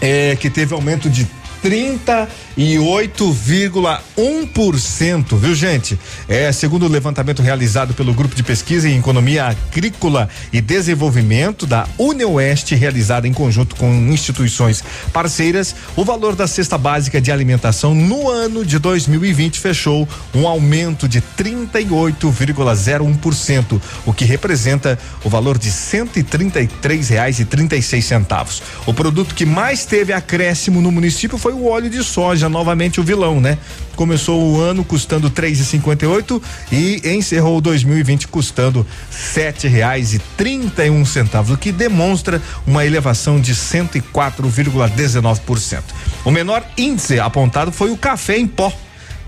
é, que teve aumento de 38,1%, viu, gente? É, segundo o levantamento realizado pelo Grupo de Pesquisa em Economia Agrícola e Desenvolvimento da UniOeste, realizada em conjunto com instituições parceiras, o valor da cesta básica de alimentação no ano de 2020 fechou um aumento de 38,01%, o que representa o valor de 133 reais e 36 centavos. O produto que mais teve acréscimo no município foi o óleo de soja, novamente o vilão, né? Começou o ano custando três e cinquenta e oito e encerrou 2020 custando sete reais e trinta e um centavos, o que demonstra uma elevação de 104,19%. O menor índice apontado foi o café em pó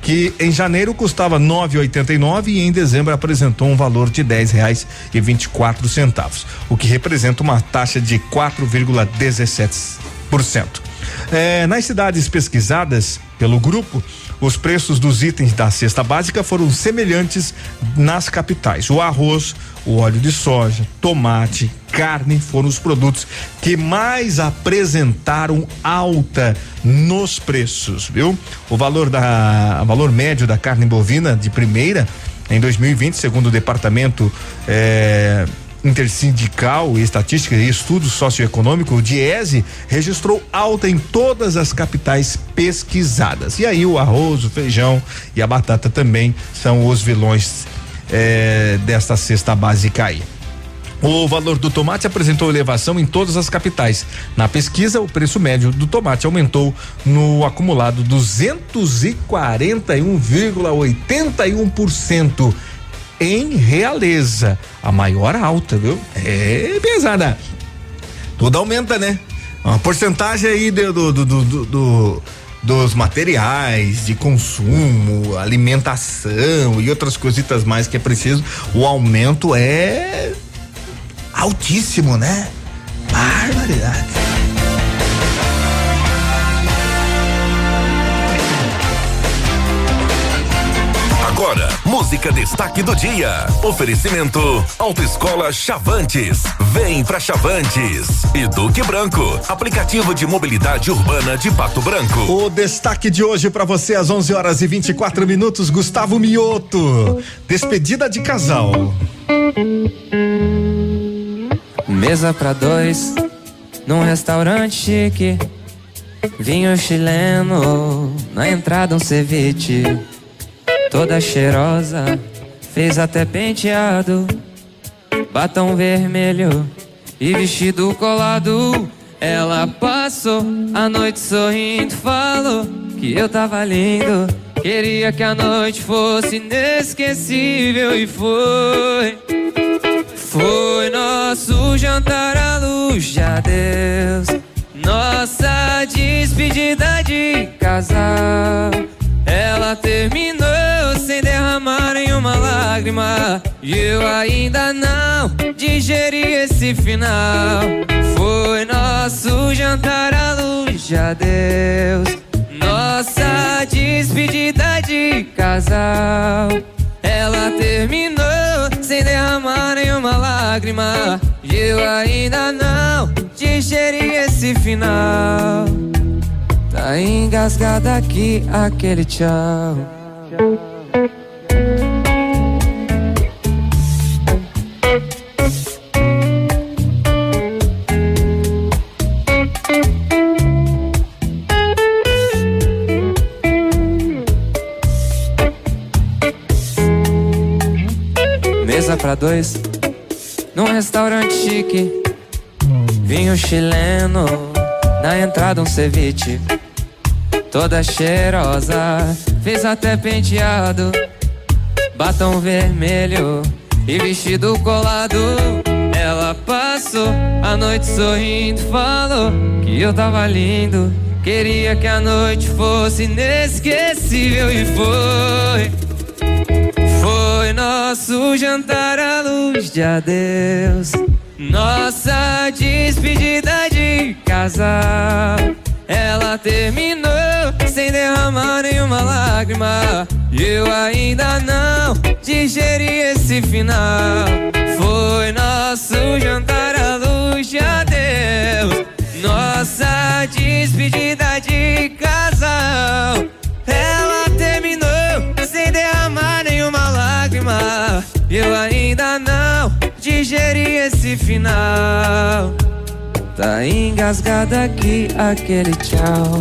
que em janeiro custava 9,89 e em dezembro apresentou um valor de dez reais e vinte e quatro centavos, o que representa uma taxa de 4,17%. É, nas cidades pesquisadas pelo grupo, os preços dos itens da cesta básica foram semelhantes nas capitais. O arroz, o óleo de soja, tomate, carne foram os produtos que mais apresentaram alta nos preços, viu? O valor da o valor médio da carne bovina de primeira em 2020, segundo o departamento eh, intersindical e estatística e estudo socioeconômico, o Diese, registrou alta em todas as capitais pesquisadas. E aí o arroz, o feijão e a batata também são os vilões eh, desta cesta básica aí. O valor do tomate apresentou elevação em todas as capitais. Na pesquisa, o preço médio do tomate aumentou no acumulado 241,81% em Realeza, a maior alta, viu? É pesada. Tudo aumenta, né? Uma porcentagem aí do, do, do, do- do- dos materiais de consumo, alimentação e outras cositas mais que é preciso. O aumento é altíssimo, né? Barbaridade. Agora, música destaque do dia. Oferecimento Autoescola Chavantes. Vem pra Chavantes. E Duque Branco, aplicativo de mobilidade urbana de Pato Branco. O destaque de hoje para você às 11 horas e 24 minutos, Gustavo Mioto. Despedida de casal. Mesa pra dois, num restaurante chique. Vinho chileno, na entrada um ceviche. Toda cheirosa, fez até penteado. Batom vermelho e vestido colado. Ela passou a noite sorrindo, falou que eu tava lindo. Queria que a noite fosse inesquecível e foi. Foi nosso jantar à luz de adeus. Nossa despedida de casal. Ela terminou nenhuma lágrima. E eu ainda não digeri esse final. Foi nosso jantar à luz de adeus. Nossa despedida de casal. Ela terminou sem derramar nenhuma lágrima. E eu ainda não digeri esse final. Tá engasgada aqui aquele tchau. Pra dois, num restaurante chique. Vinho chileno, na entrada um ceviche. Toda cheirosa, fez até penteado. batom vermelho e vestido colado. Ela passou a noite sorrindo, falou que eu tava lindo. Queria que a noite fosse inesquecível e foi. Foi nosso jantar à luz de adeus. Nossa despedida de casal. Ela terminou sem derramar nenhuma lágrima. Eu ainda não digeri esse final. Foi nosso jantar à luz de adeus. Nossa despedida de casal. Eu ainda não digeri esse final. Tá engasgado aqui aquele tchau.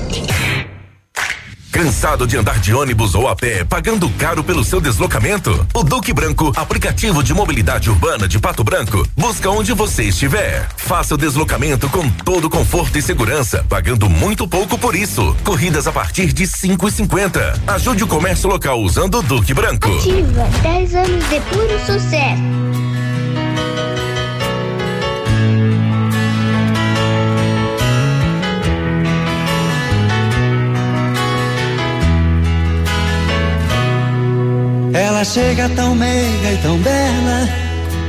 Cansado de andar de ônibus ou a pé, pagando caro pelo seu deslocamento? O Duque Branco, aplicativo de mobilidade urbana de Pato Branco, busca onde você estiver. Faça o deslocamento com todo conforto e segurança, pagando muito pouco por isso. Corridas a partir de cinco e cinquenta. Ajude o comércio local usando o Duque Branco. Ativa 10 anos de puro sucesso. Ela chega tão meiga e tão bela,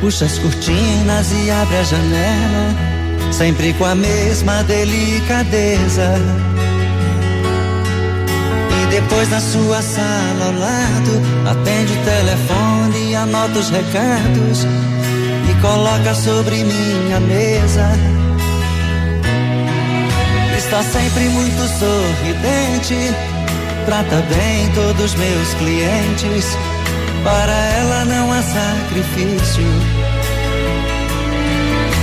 puxa as cortinas e abre a janela, sempre com a mesma delicadeza. E depois na sua sala ao lado, atende o telefone e anota os recados e coloca sobre minha mesa. Está sempre muito sorridente, trata bem todos meus clientes. Para ela não há sacrifício.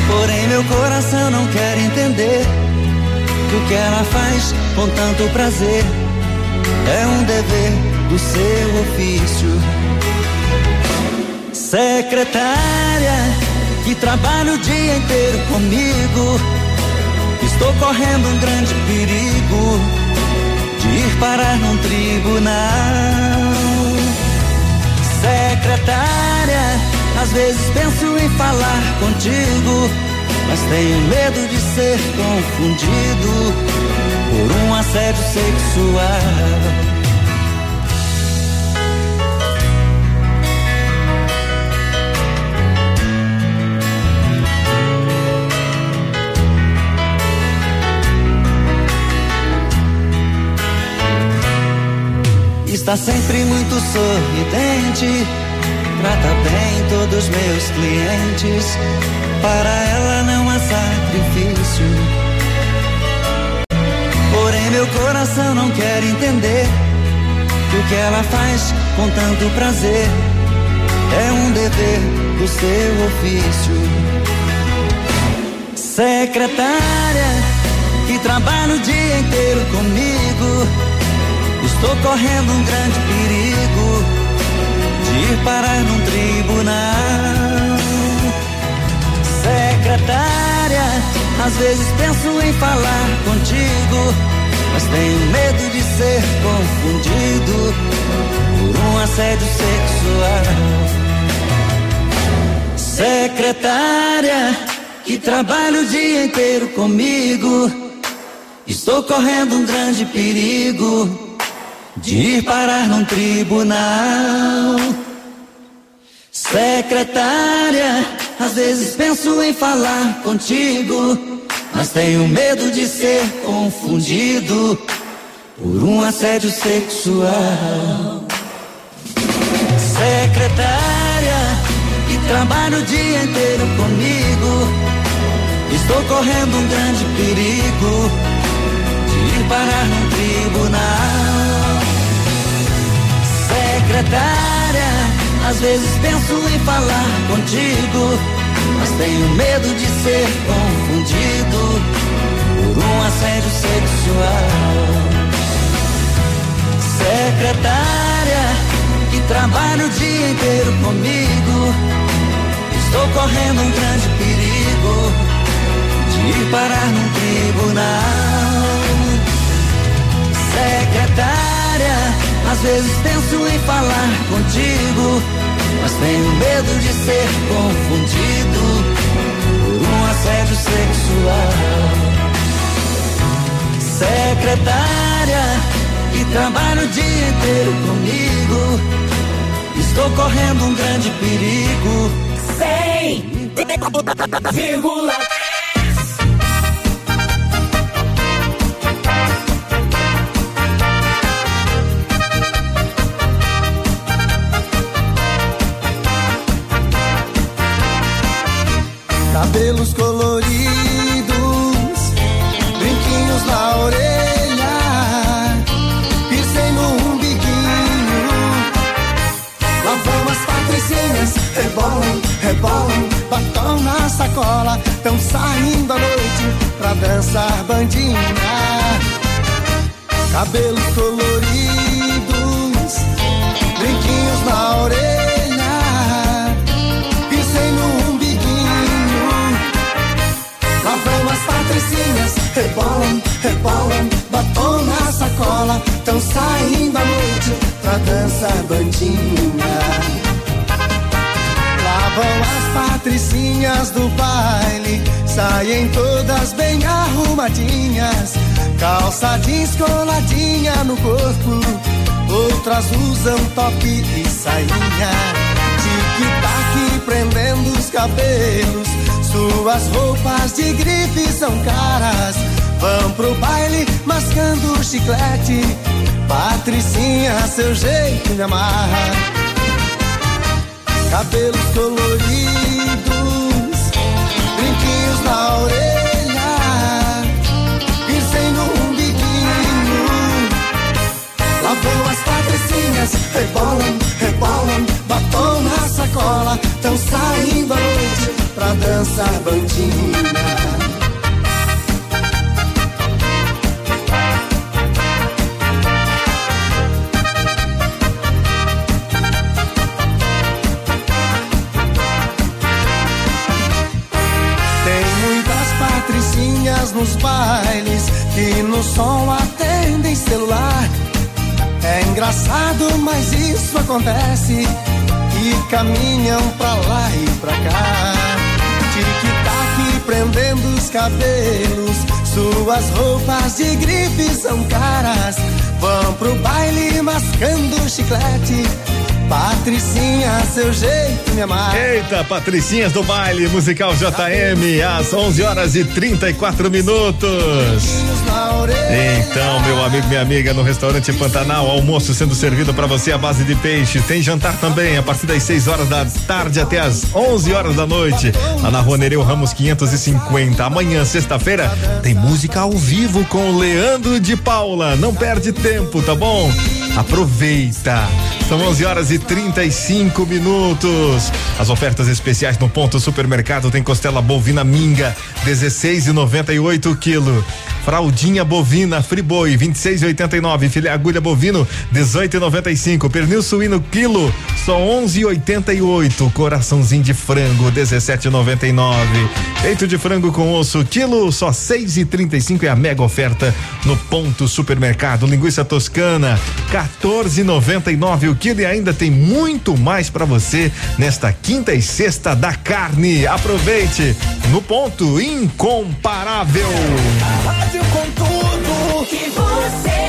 Porém, meu coração não quer entender que o que ela faz com tanto prazer é um dever do seu ofício. Secretária que trabalha o dia inteiro comigo, estou correndo um grande perigo de ir parar num tribunal. Secretária, às vezes penso em falar contigo, mas tenho medo de ser confundido por um assédio sexual. Está sempre muito sorridente, trata bem todos meus clientes. Para ela não há sacrifício. Porém, meu coração não quer entender que o que ela faz com tanto prazer é um dever do seu ofício. Secretária que trabalha o dia inteiro comigo. Estou correndo um grande perigo de ir parar num tribunal. Secretária, às vezes penso em falar contigo, mas tenho medo de ser confundido por um assédio sexual. Secretária, que trabalha o dia inteiro comigo, estou correndo um grande perigo de ir parar num tribunal. Secretária, às vezes penso em falar contigo, mas tenho medo de ser confundido por um assédio sexual. Secretária, que trabalha o dia inteiro comigo, estou correndo um grande perigo de ir parar num tribunal secretária. Às vezes penso em falar contigo, mas tenho medo de ser confundido por um assédio sexual. Secretária, que trabalha o dia inteiro comigo, estou correndo um grande perigo de ir parar num tribunal. Secretária, às vezes penso em falar contigo, mas tenho medo de ser confundido por um assédio sexual. Secretária, que trabalha o dia inteiro comigo, estou correndo um grande perigo. Cem vírgula Cabelos coloridos, brinquinhos na orelha, piercing no umbiguinho. Lá vão as patricinhas, rebolam, rebolam, batom na sacola, tão saindo à noite pra dançar bandinha. Cabelos coloridos, brinquinhos na orelha, as patricinhas, rebolam, rebolam, batom na sacola, tão saindo à noite pra dançar bandinha. Lá vão as patricinhas do baile, saem todas bem arrumadinhas, calça jeans coladinha no corpo, outras usam top e sainha, tic-tac prendendo os cabelos, suas roupas de grife são caras, vão pro baile mascando chiclete, patricinha seu jeito me amarra cabelos coloridos, brinquinhos na orelha, piercing no umbiguinho. Lá vão as patricinhas, rebolam, rebolam, batom na sacola, tão saindo à noite pra dançar bandinha. Tem muitas patricinhas nos bailes que no som atendem celular. É engraçado, mas isso acontece e caminham pra lá e pra cá. Prendendo os cabelos, suas roupas de grife são caras. Vão pro baile mascando chiclete. Patricinha, seu jeito me amar. Eita, Patricinhas do baile musical JM, às 11 horas e 34 minutos. Então, meu amigo, minha amiga, no restaurante Pantanal, almoço sendo servido para você à base de peixe. Tem jantar também a partir das 6 horas da tarde até as 11 horas da noite. Lá na Rua Nereu Ramos 550. Amanhã, sexta-feira, tem música ao vivo com o Leandro de Paula. Não perde tempo, tá bom? Aproveita. São 11 horas e 35 minutos. As ofertas especiais no ponto supermercado tem costela bovina minga 16,98 quilo. Fraldinha bovina Friboi 26,89. Filé agulha bovino 18,95. Pernil suíno quilo só 11,88. Coraçãozinho de frango 17,99. Peito de frango com osso quilo só 6,35 é a mega oferta no ponto supermercado. Linguiça toscana 14,99 o quilo e ainda tem muito mais para você nesta quinta e sexta da carne. Aproveite no ponto incomparável. Rádio com tudo que você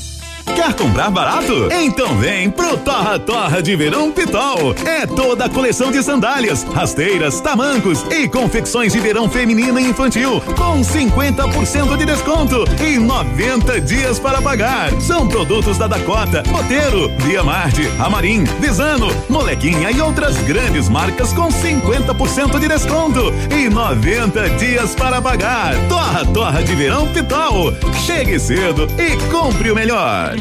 Quer comprar barato? Então vem pro Torra Torra de Verão Pitol. É toda a coleção de sandálias, rasteiras, tamancos e confecções de verão feminino e infantil com 50% de desconto e 90 dias para pagar. São produtos da Dakota, Moteiro, Via Marte, Amarim, Visano, Molequinha e outras grandes marcas com 50% de desconto e 90 dias para pagar. Torra Torra de Verão Pitol. Chegue cedo e compre o melhor.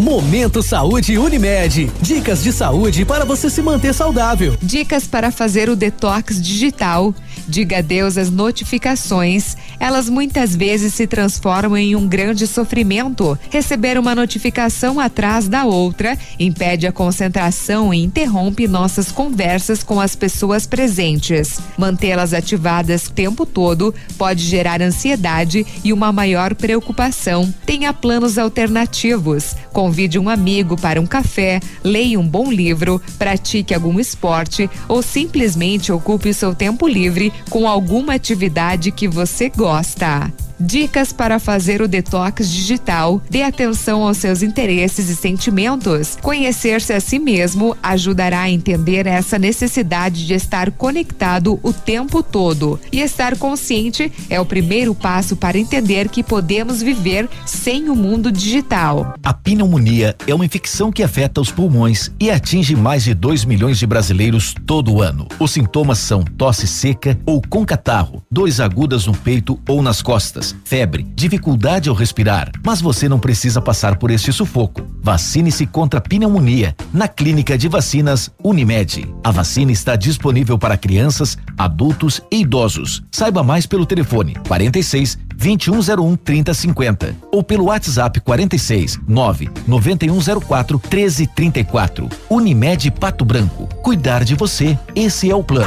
Momento Saúde Unimed. Dicas de saúde para você se manter saudável. Dicas para fazer o detox digital. Diga adeus às notificações. Elas muitas vezes se transformam em um grande sofrimento. Receber uma notificação atrás da outra impede a concentração e interrompe nossas conversas com as pessoas presentes. Mantê-las ativadas o tempo todo pode gerar ansiedade e uma maior preocupação. Tenha planos alternativos. Convide um amigo para um café, leia um bom livro, pratique algum esporte ou simplesmente ocupe seu tempo livre com alguma atividade que você gosta gosta. Dicas para fazer o detox digital. Dê atenção aos seus interesses e sentimentos. Conhecer-se a si mesmo ajudará a entender essa necessidade de estar conectado o tempo todo. E estar consciente é o primeiro passo para entender que podemos viver sem o mundo digital. A pneumonia é uma infecção que afeta os pulmões e atinge mais de 2 milhões de brasileiros todo ano. Os sintomas são tosse seca ou com catarro, dores agudas no peito ou nas costas febre, dificuldade ao respirar. Mas você não precisa passar por este sufoco. Vacine-se contra pneumonia na Clínica de Vacinas Unimed. A vacina está disponível para crianças, adultos e idosos. Saiba mais pelo telefone 46 2101 3050 ou pelo WhatsApp 46 9 9104 1334. Unimed Pato Branco. Cuidar de você, esse é o plano.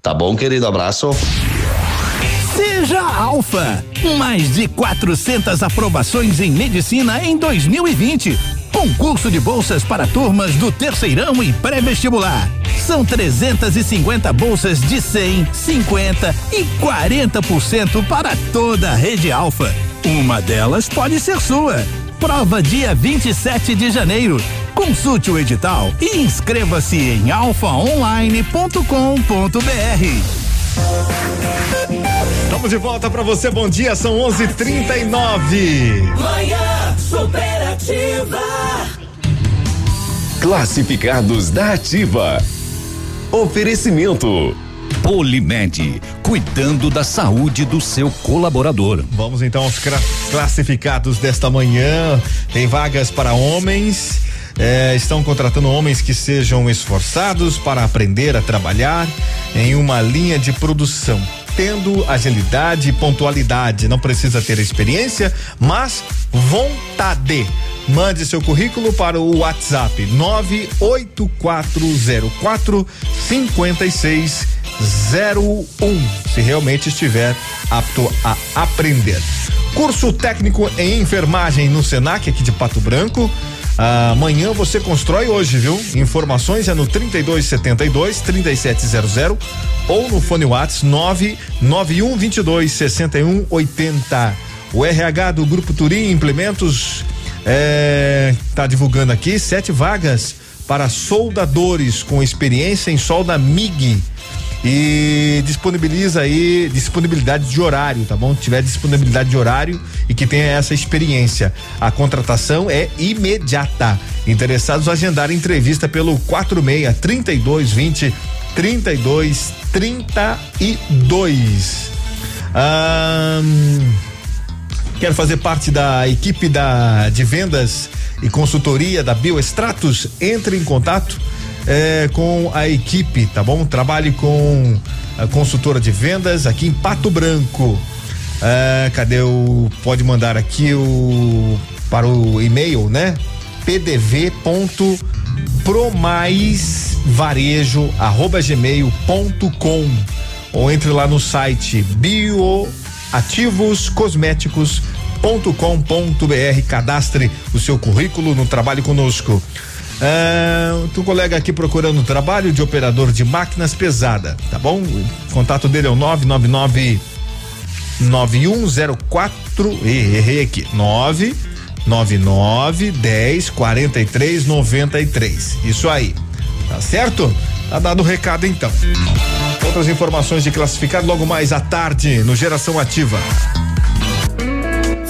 Tá bom, querido? Abraço. Seja Alfa. Mais de 400 aprovações em medicina em 2020. Concurso de bolsas para turmas do terceirão e pré-vestibular. São 350 bolsas de 100, 50 e 40% para toda a rede Alfa. Uma delas pode ser sua. Prova dia 27 de janeiro. Consulte o edital e inscreva-se em alfaonline.com.br. Estamos de volta para você. Bom dia, são 11:39. Manhã superativa. Classificados da Ativa. Oferecimento. Polimed, cuidando da saúde do seu colaborador. Vamos então aos classificados desta manhã. Tem vagas para homens. É, estão contratando homens que sejam esforçados para aprender a trabalhar em uma linha de produção tendo agilidade e pontualidade. Não precisa ter experiência, mas vontade. Mande seu currículo para o WhatsApp 98404 5601. Se realmente estiver apto a aprender. Curso técnico em enfermagem no Senac aqui de Pato Branco. Amanhã você constrói hoje, viu? Informações é no 3272 3700 ou no fone Whats 991 22 61 80. O RH do Grupo Turim Implementos é, tá divulgando aqui sete vagas para soldadores com experiência em solda MIG e disponibiliza aí disponibilidade de horário, tá bom? Tiver disponibilidade de horário e que tenha essa experiência. A contratação é imediata. Interessados agendar entrevista pelo 46 3220 32 32. Um, quer fazer parte da equipe da de vendas e consultoria da Bioestratos? Entre em contato é, com a equipe, tá bom? Trabalhe com a consultora de vendas aqui em Pato Branco. Ah, cadê o. Pode mandar aqui o. Para o e-mail, né? pdv.promaisvarejo.gmail.com ou entre lá no site bioativoscosméticos.com.br cadastre o seu currículo no trabalho conosco. Ah, tu colega aqui procurando trabalho de operador de máquinas pesada, tá bom? O contato dele é o 999 9104 errei aqui 999 10 43 93 isso aí tá certo? Tá dado o recado então. Outras informações de classificado logo mais à tarde no Geração Ativa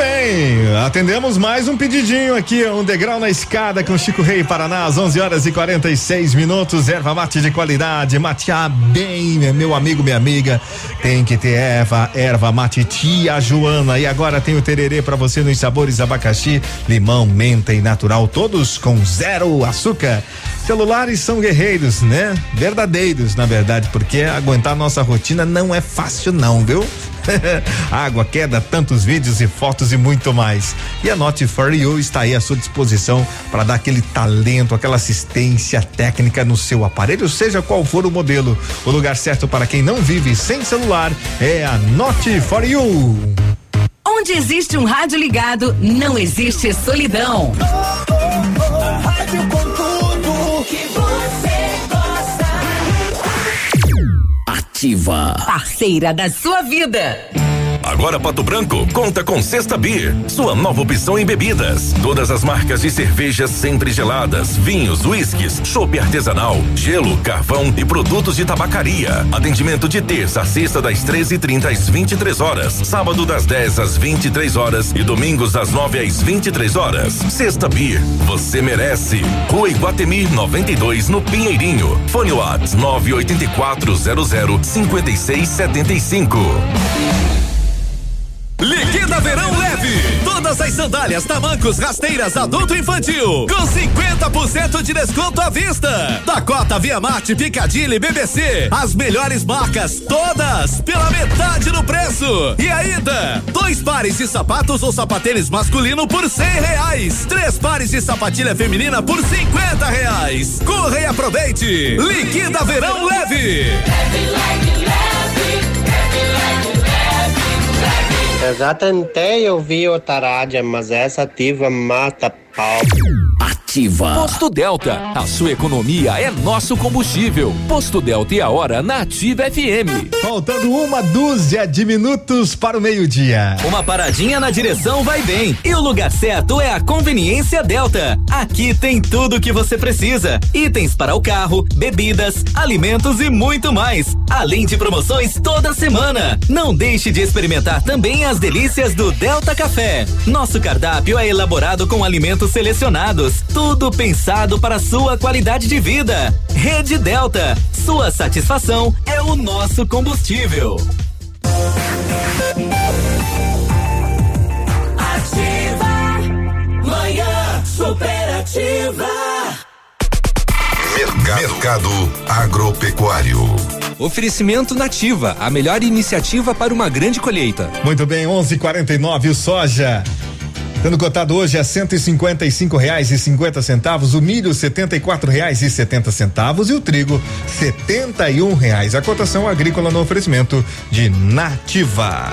Bem, atendemos mais um pedidinho aqui, um degrau na escada com Chico Rei Paraná, às 11 horas e 46 minutos. Erva mate de qualidade, matear bem, meu amigo, minha amiga. Tem que ter erva, erva mate tia Joana. E agora tem o tererê para você nos sabores abacaxi, limão, menta e natural, todos com zero açúcar. Celulares são guerreiros, né? Verdadeiros, na verdade, porque aguentar nossa rotina não é fácil, não, viu? Água, queda, tantos vídeos e fotos e muito mais. E a Note for You está aí à sua disposição para dar aquele talento, aquela assistência técnica no seu aparelho, seja qual for o modelo. O lugar certo para quem não vive sem celular é a Note for You. Onde existe um rádio ligado, não existe solidão. Rádio com tudo que você gosta. Ativa. Parceira da sua vida. Agora Pato Branco conta com Sexta Beer, sua nova opção em bebidas. Todas as marcas de cervejas sempre geladas, vinhos, uísques, chopp artesanal, gelo, carvão e produtos de tabacaria. Atendimento de terça a sexta das 13h30 às 23 horas, sábado das 10 às 23 horas e domingos das 9 às 23 horas. Sexta Beer, você merece. Rua Iguatemi 92 no Pinheirinho. Fone Whats 98400 5675. Liquida Verão Leve. Todas as sandálias, tamancos, rasteiras, adulto e infantil. Com 50% de desconto à vista. Dakota, Via Marte, Picadilly, BBC. As melhores marcas, todas pela metade do preço. E ainda, dois pares de sapatos ou sapatênis masculino por cem reais. Três pares de sapatilha feminina por cinquenta reais. Corre e aproveite. Liquida Verão Leve. Eu já tentei ouvir outra rádio, mas essa ativa mata pau. Ativa. Posto Delta, a sua economia é nosso combustível. Posto Delta e a hora na Ativa FM. Faltando uma dúzia de minutos para o meio-dia. Uma paradinha na direção vai bem. E o lugar certo é a Conveniência Delta. Aqui tem tudo o que você precisa: itens para o carro, bebidas, alimentos e muito mais. Além de promoções toda semana. Não deixe de experimentar também as delícias do Delta Café. Nosso cardápio é elaborado com alimentos selecionados, tudo pensado para sua qualidade de vida. Rede Delta, sua satisfação é o nosso combustível. Ativa. Manhã superativa. Mercado Agropecuário. Oferecimento Nativa, a melhor iniciativa para uma grande colheita. Muito bem, 11:49 o soja. Sendo cotado hoje a cento e cinquenta e cinco reais e cinquenta centavos, o milho setenta e quatro reais e setenta centavos e o trigo setenta e um reais. A cotação agrícola no oferecimento de Nativa.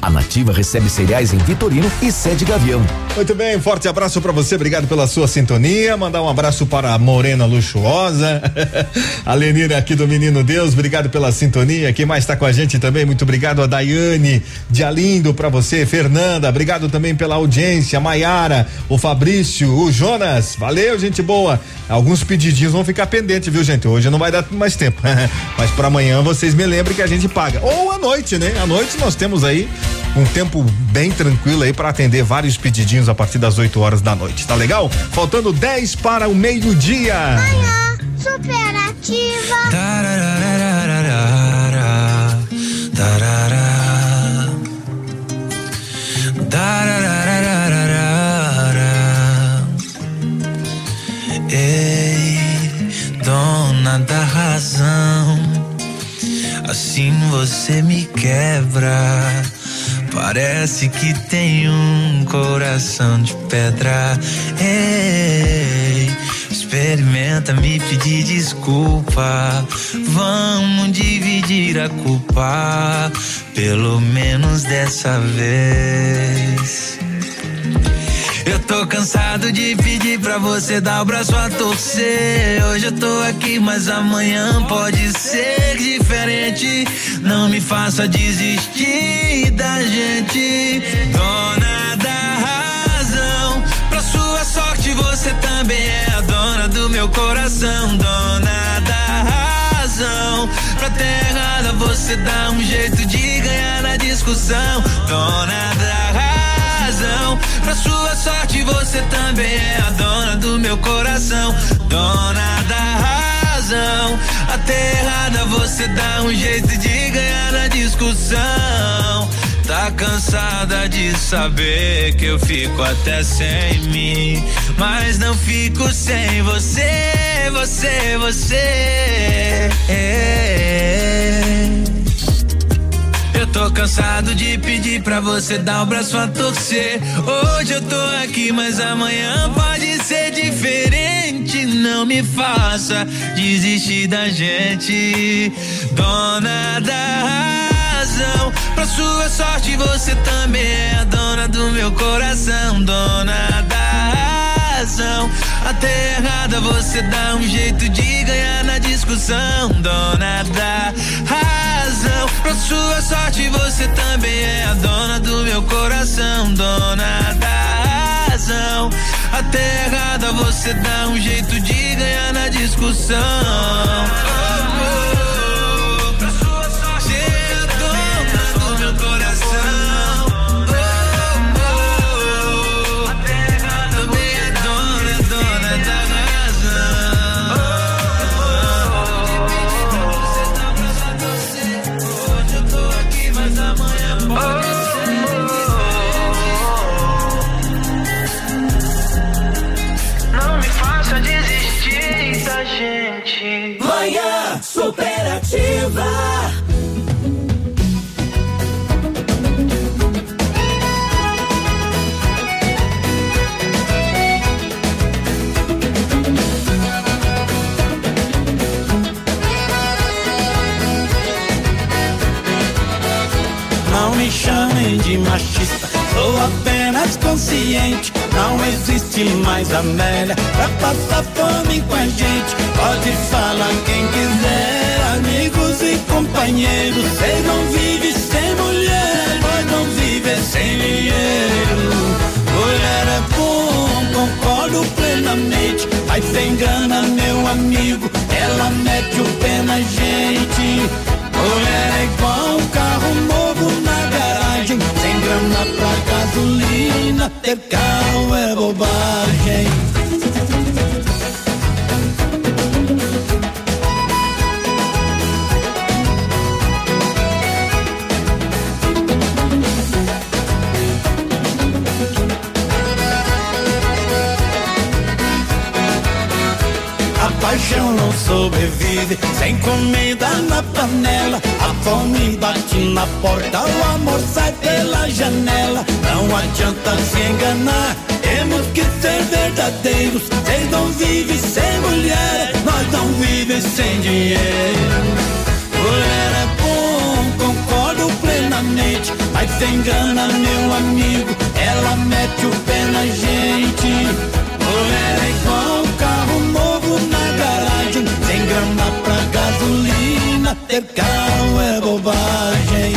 A Nativa recebe cereais em Vitorino e sede Gavião. Muito bem, forte abraço para você, obrigado pela sua sintonia. Mandar um abraço para a Morena Luxuosa, a Lenira aqui do Menino Deus, obrigado pela sintonia. Quem mais está com a gente também, muito obrigado a Daiane de Alindo para você, Fernanda, obrigado também pela audiência, Maiara, o Fabrício, o Jonas, valeu, gente boa. Alguns pedidinhos vão ficar pendentes, viu, gente? Hoje não vai dar mais tempo, mas para amanhã vocês me lembrem que a gente paga. Ou à noite, né? À noite nós temos aí um tempo bem tranquilo aí para atender vários pedidinhos a partir das 8 horas da noite, tá legal? Faltando 10 para o meio-dia. Manhã superativa. Ei, dona da razão, assim você me quebra. Parece que tem um coração de pedra. Ei, experimenta me pedir desculpa. Vamos dividir a culpa, pelo menos dessa vez. Eu tô cansado de pedir pra você dar o braço a torcer. Hoje eu tô aqui, mas amanhã pode ser diferente. Não me faça desistir da gente, dona da razão. Pra sua sorte, você também é a dona do meu coração, dona da razão. Pra errada, você dá um jeito de ganhar na discussão, dona da razão. Pra sua sorte, você também é a dona do meu coração, dona da razão. Até errada, você dá um jeito de ganhar na discussão. Tá cansada de saber que eu fico até sem mim, mas não fico sem você, você, você. Eu tô cansado de pedir pra você dar o braço a torcer. Hoje eu tô aqui, mas amanhã pode ser diferente. Não me faça desistir da gente, dona da razão. Pra sua sorte, você também é a dona do meu coração, dona da razão. Até errada, você dá um jeito de ganhar na discussão, dona da razão. Pra sua sorte, você também é a dona do meu coração, dona da razão. Até errada, você dá um jeito de ganhar na discussão. Pra de machista, sou apenas consciente. Não existe mais Amélia pra passar fome com a gente. Pode falar quem quiser, amigos e companheiros. Cês não vivem sem mulher, nós não vivem sem dinheiro. Mulher é bom, concordo plenamente. Mas se engana, meu amigo, ela mete o pé na gente. Carro é bobagem. A paixão não sobrevive sem comida na panela. Fome bate na porta, o amor sai pela janela. Não adianta se enganar, temos que ser verdadeiros. Vocês não vivem sem mulher, nós não vivemos sem dinheiro. Mulher é bom, concordo plenamente. Mas se engana, meu amigo, ela mete o pé na gente. Mulher é igual um carro novo na garagem. Sem grana pra gasolina, ter carro é bobagem.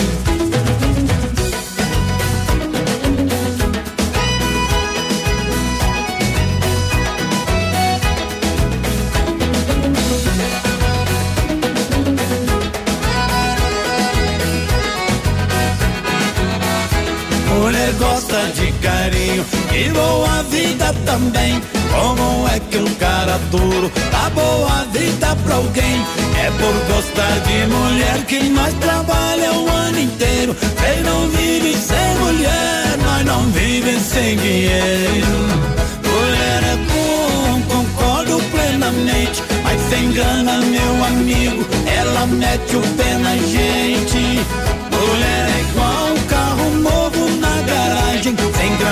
Mulher gosta de carinho e boa vida também. Como é que um cara duro dá boa vida pra alguém? É por gostar de mulher que nós trabalha o ano inteiro. Quem não vive sem mulher, nós não vivemos sem dinheiro. Mulher é bom, concordo plenamente. Mas se engana, meu amigo, ela mete o pé na gente. Mulher é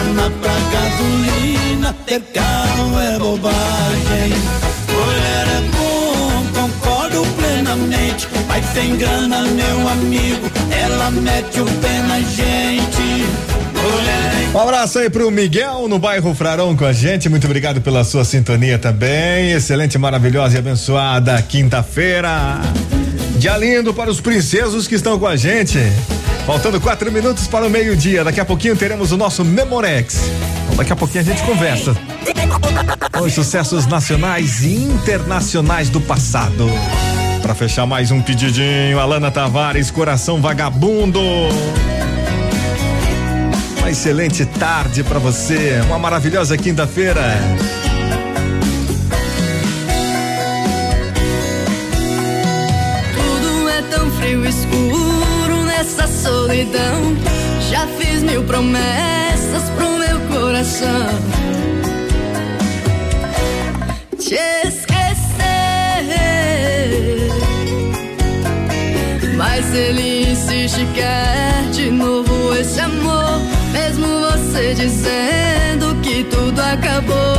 grana pra gasolina, ter carro é bobagem. Mulher é bom, concordo plenamente. Mas tem grana, meu amigo, ela mete o pé na gente. Mulher Um abraço aí pro Miguel no bairro Frarão com a gente. Muito obrigado pela sua sintonia também. Excelente, maravilhosa e abençoada quinta-feira. Dia lindo para os princesos que estão com a gente. Faltando quatro minutos para o meio-dia. Daqui a pouquinho teremos o nosso Memorex. Então, daqui a pouquinho a gente conversa. Os sucessos nacionais e internacionais do passado. Para fechar mais um pedidinho, Alana Tavares, Coração Vagabundo. Uma excelente tarde para você, uma maravilhosa quinta-feira. Solidão. Já fiz mil promessas pro meu coração. Te esquecer. Mas ele insiste, quer de novo esse amor. Mesmo você dizendo que tudo acabou.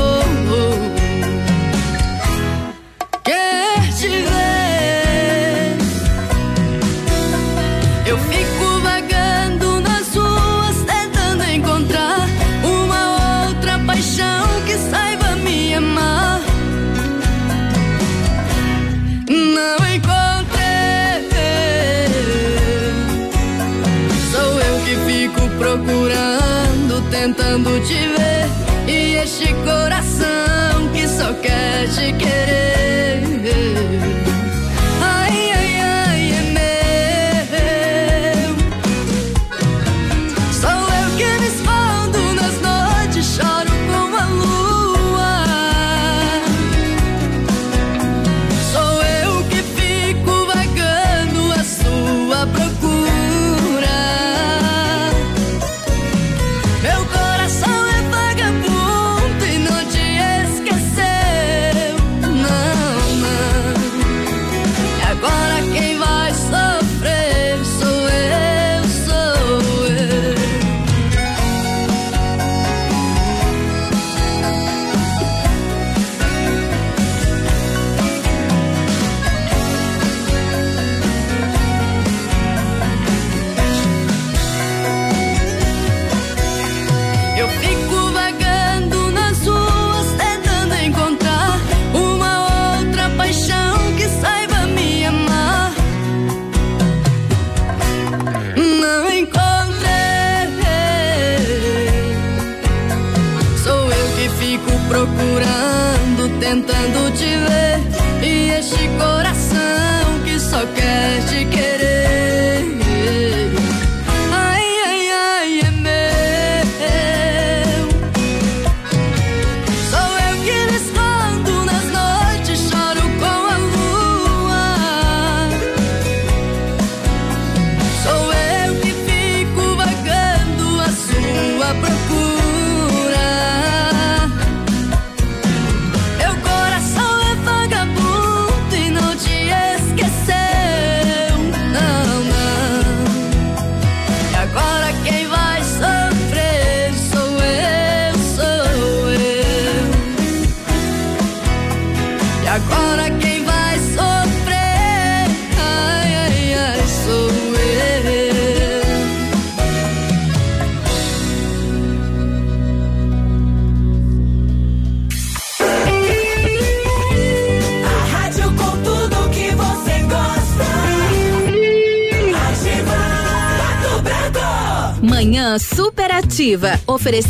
Ativa Pato Branco. Manhã superativa. Oferecimento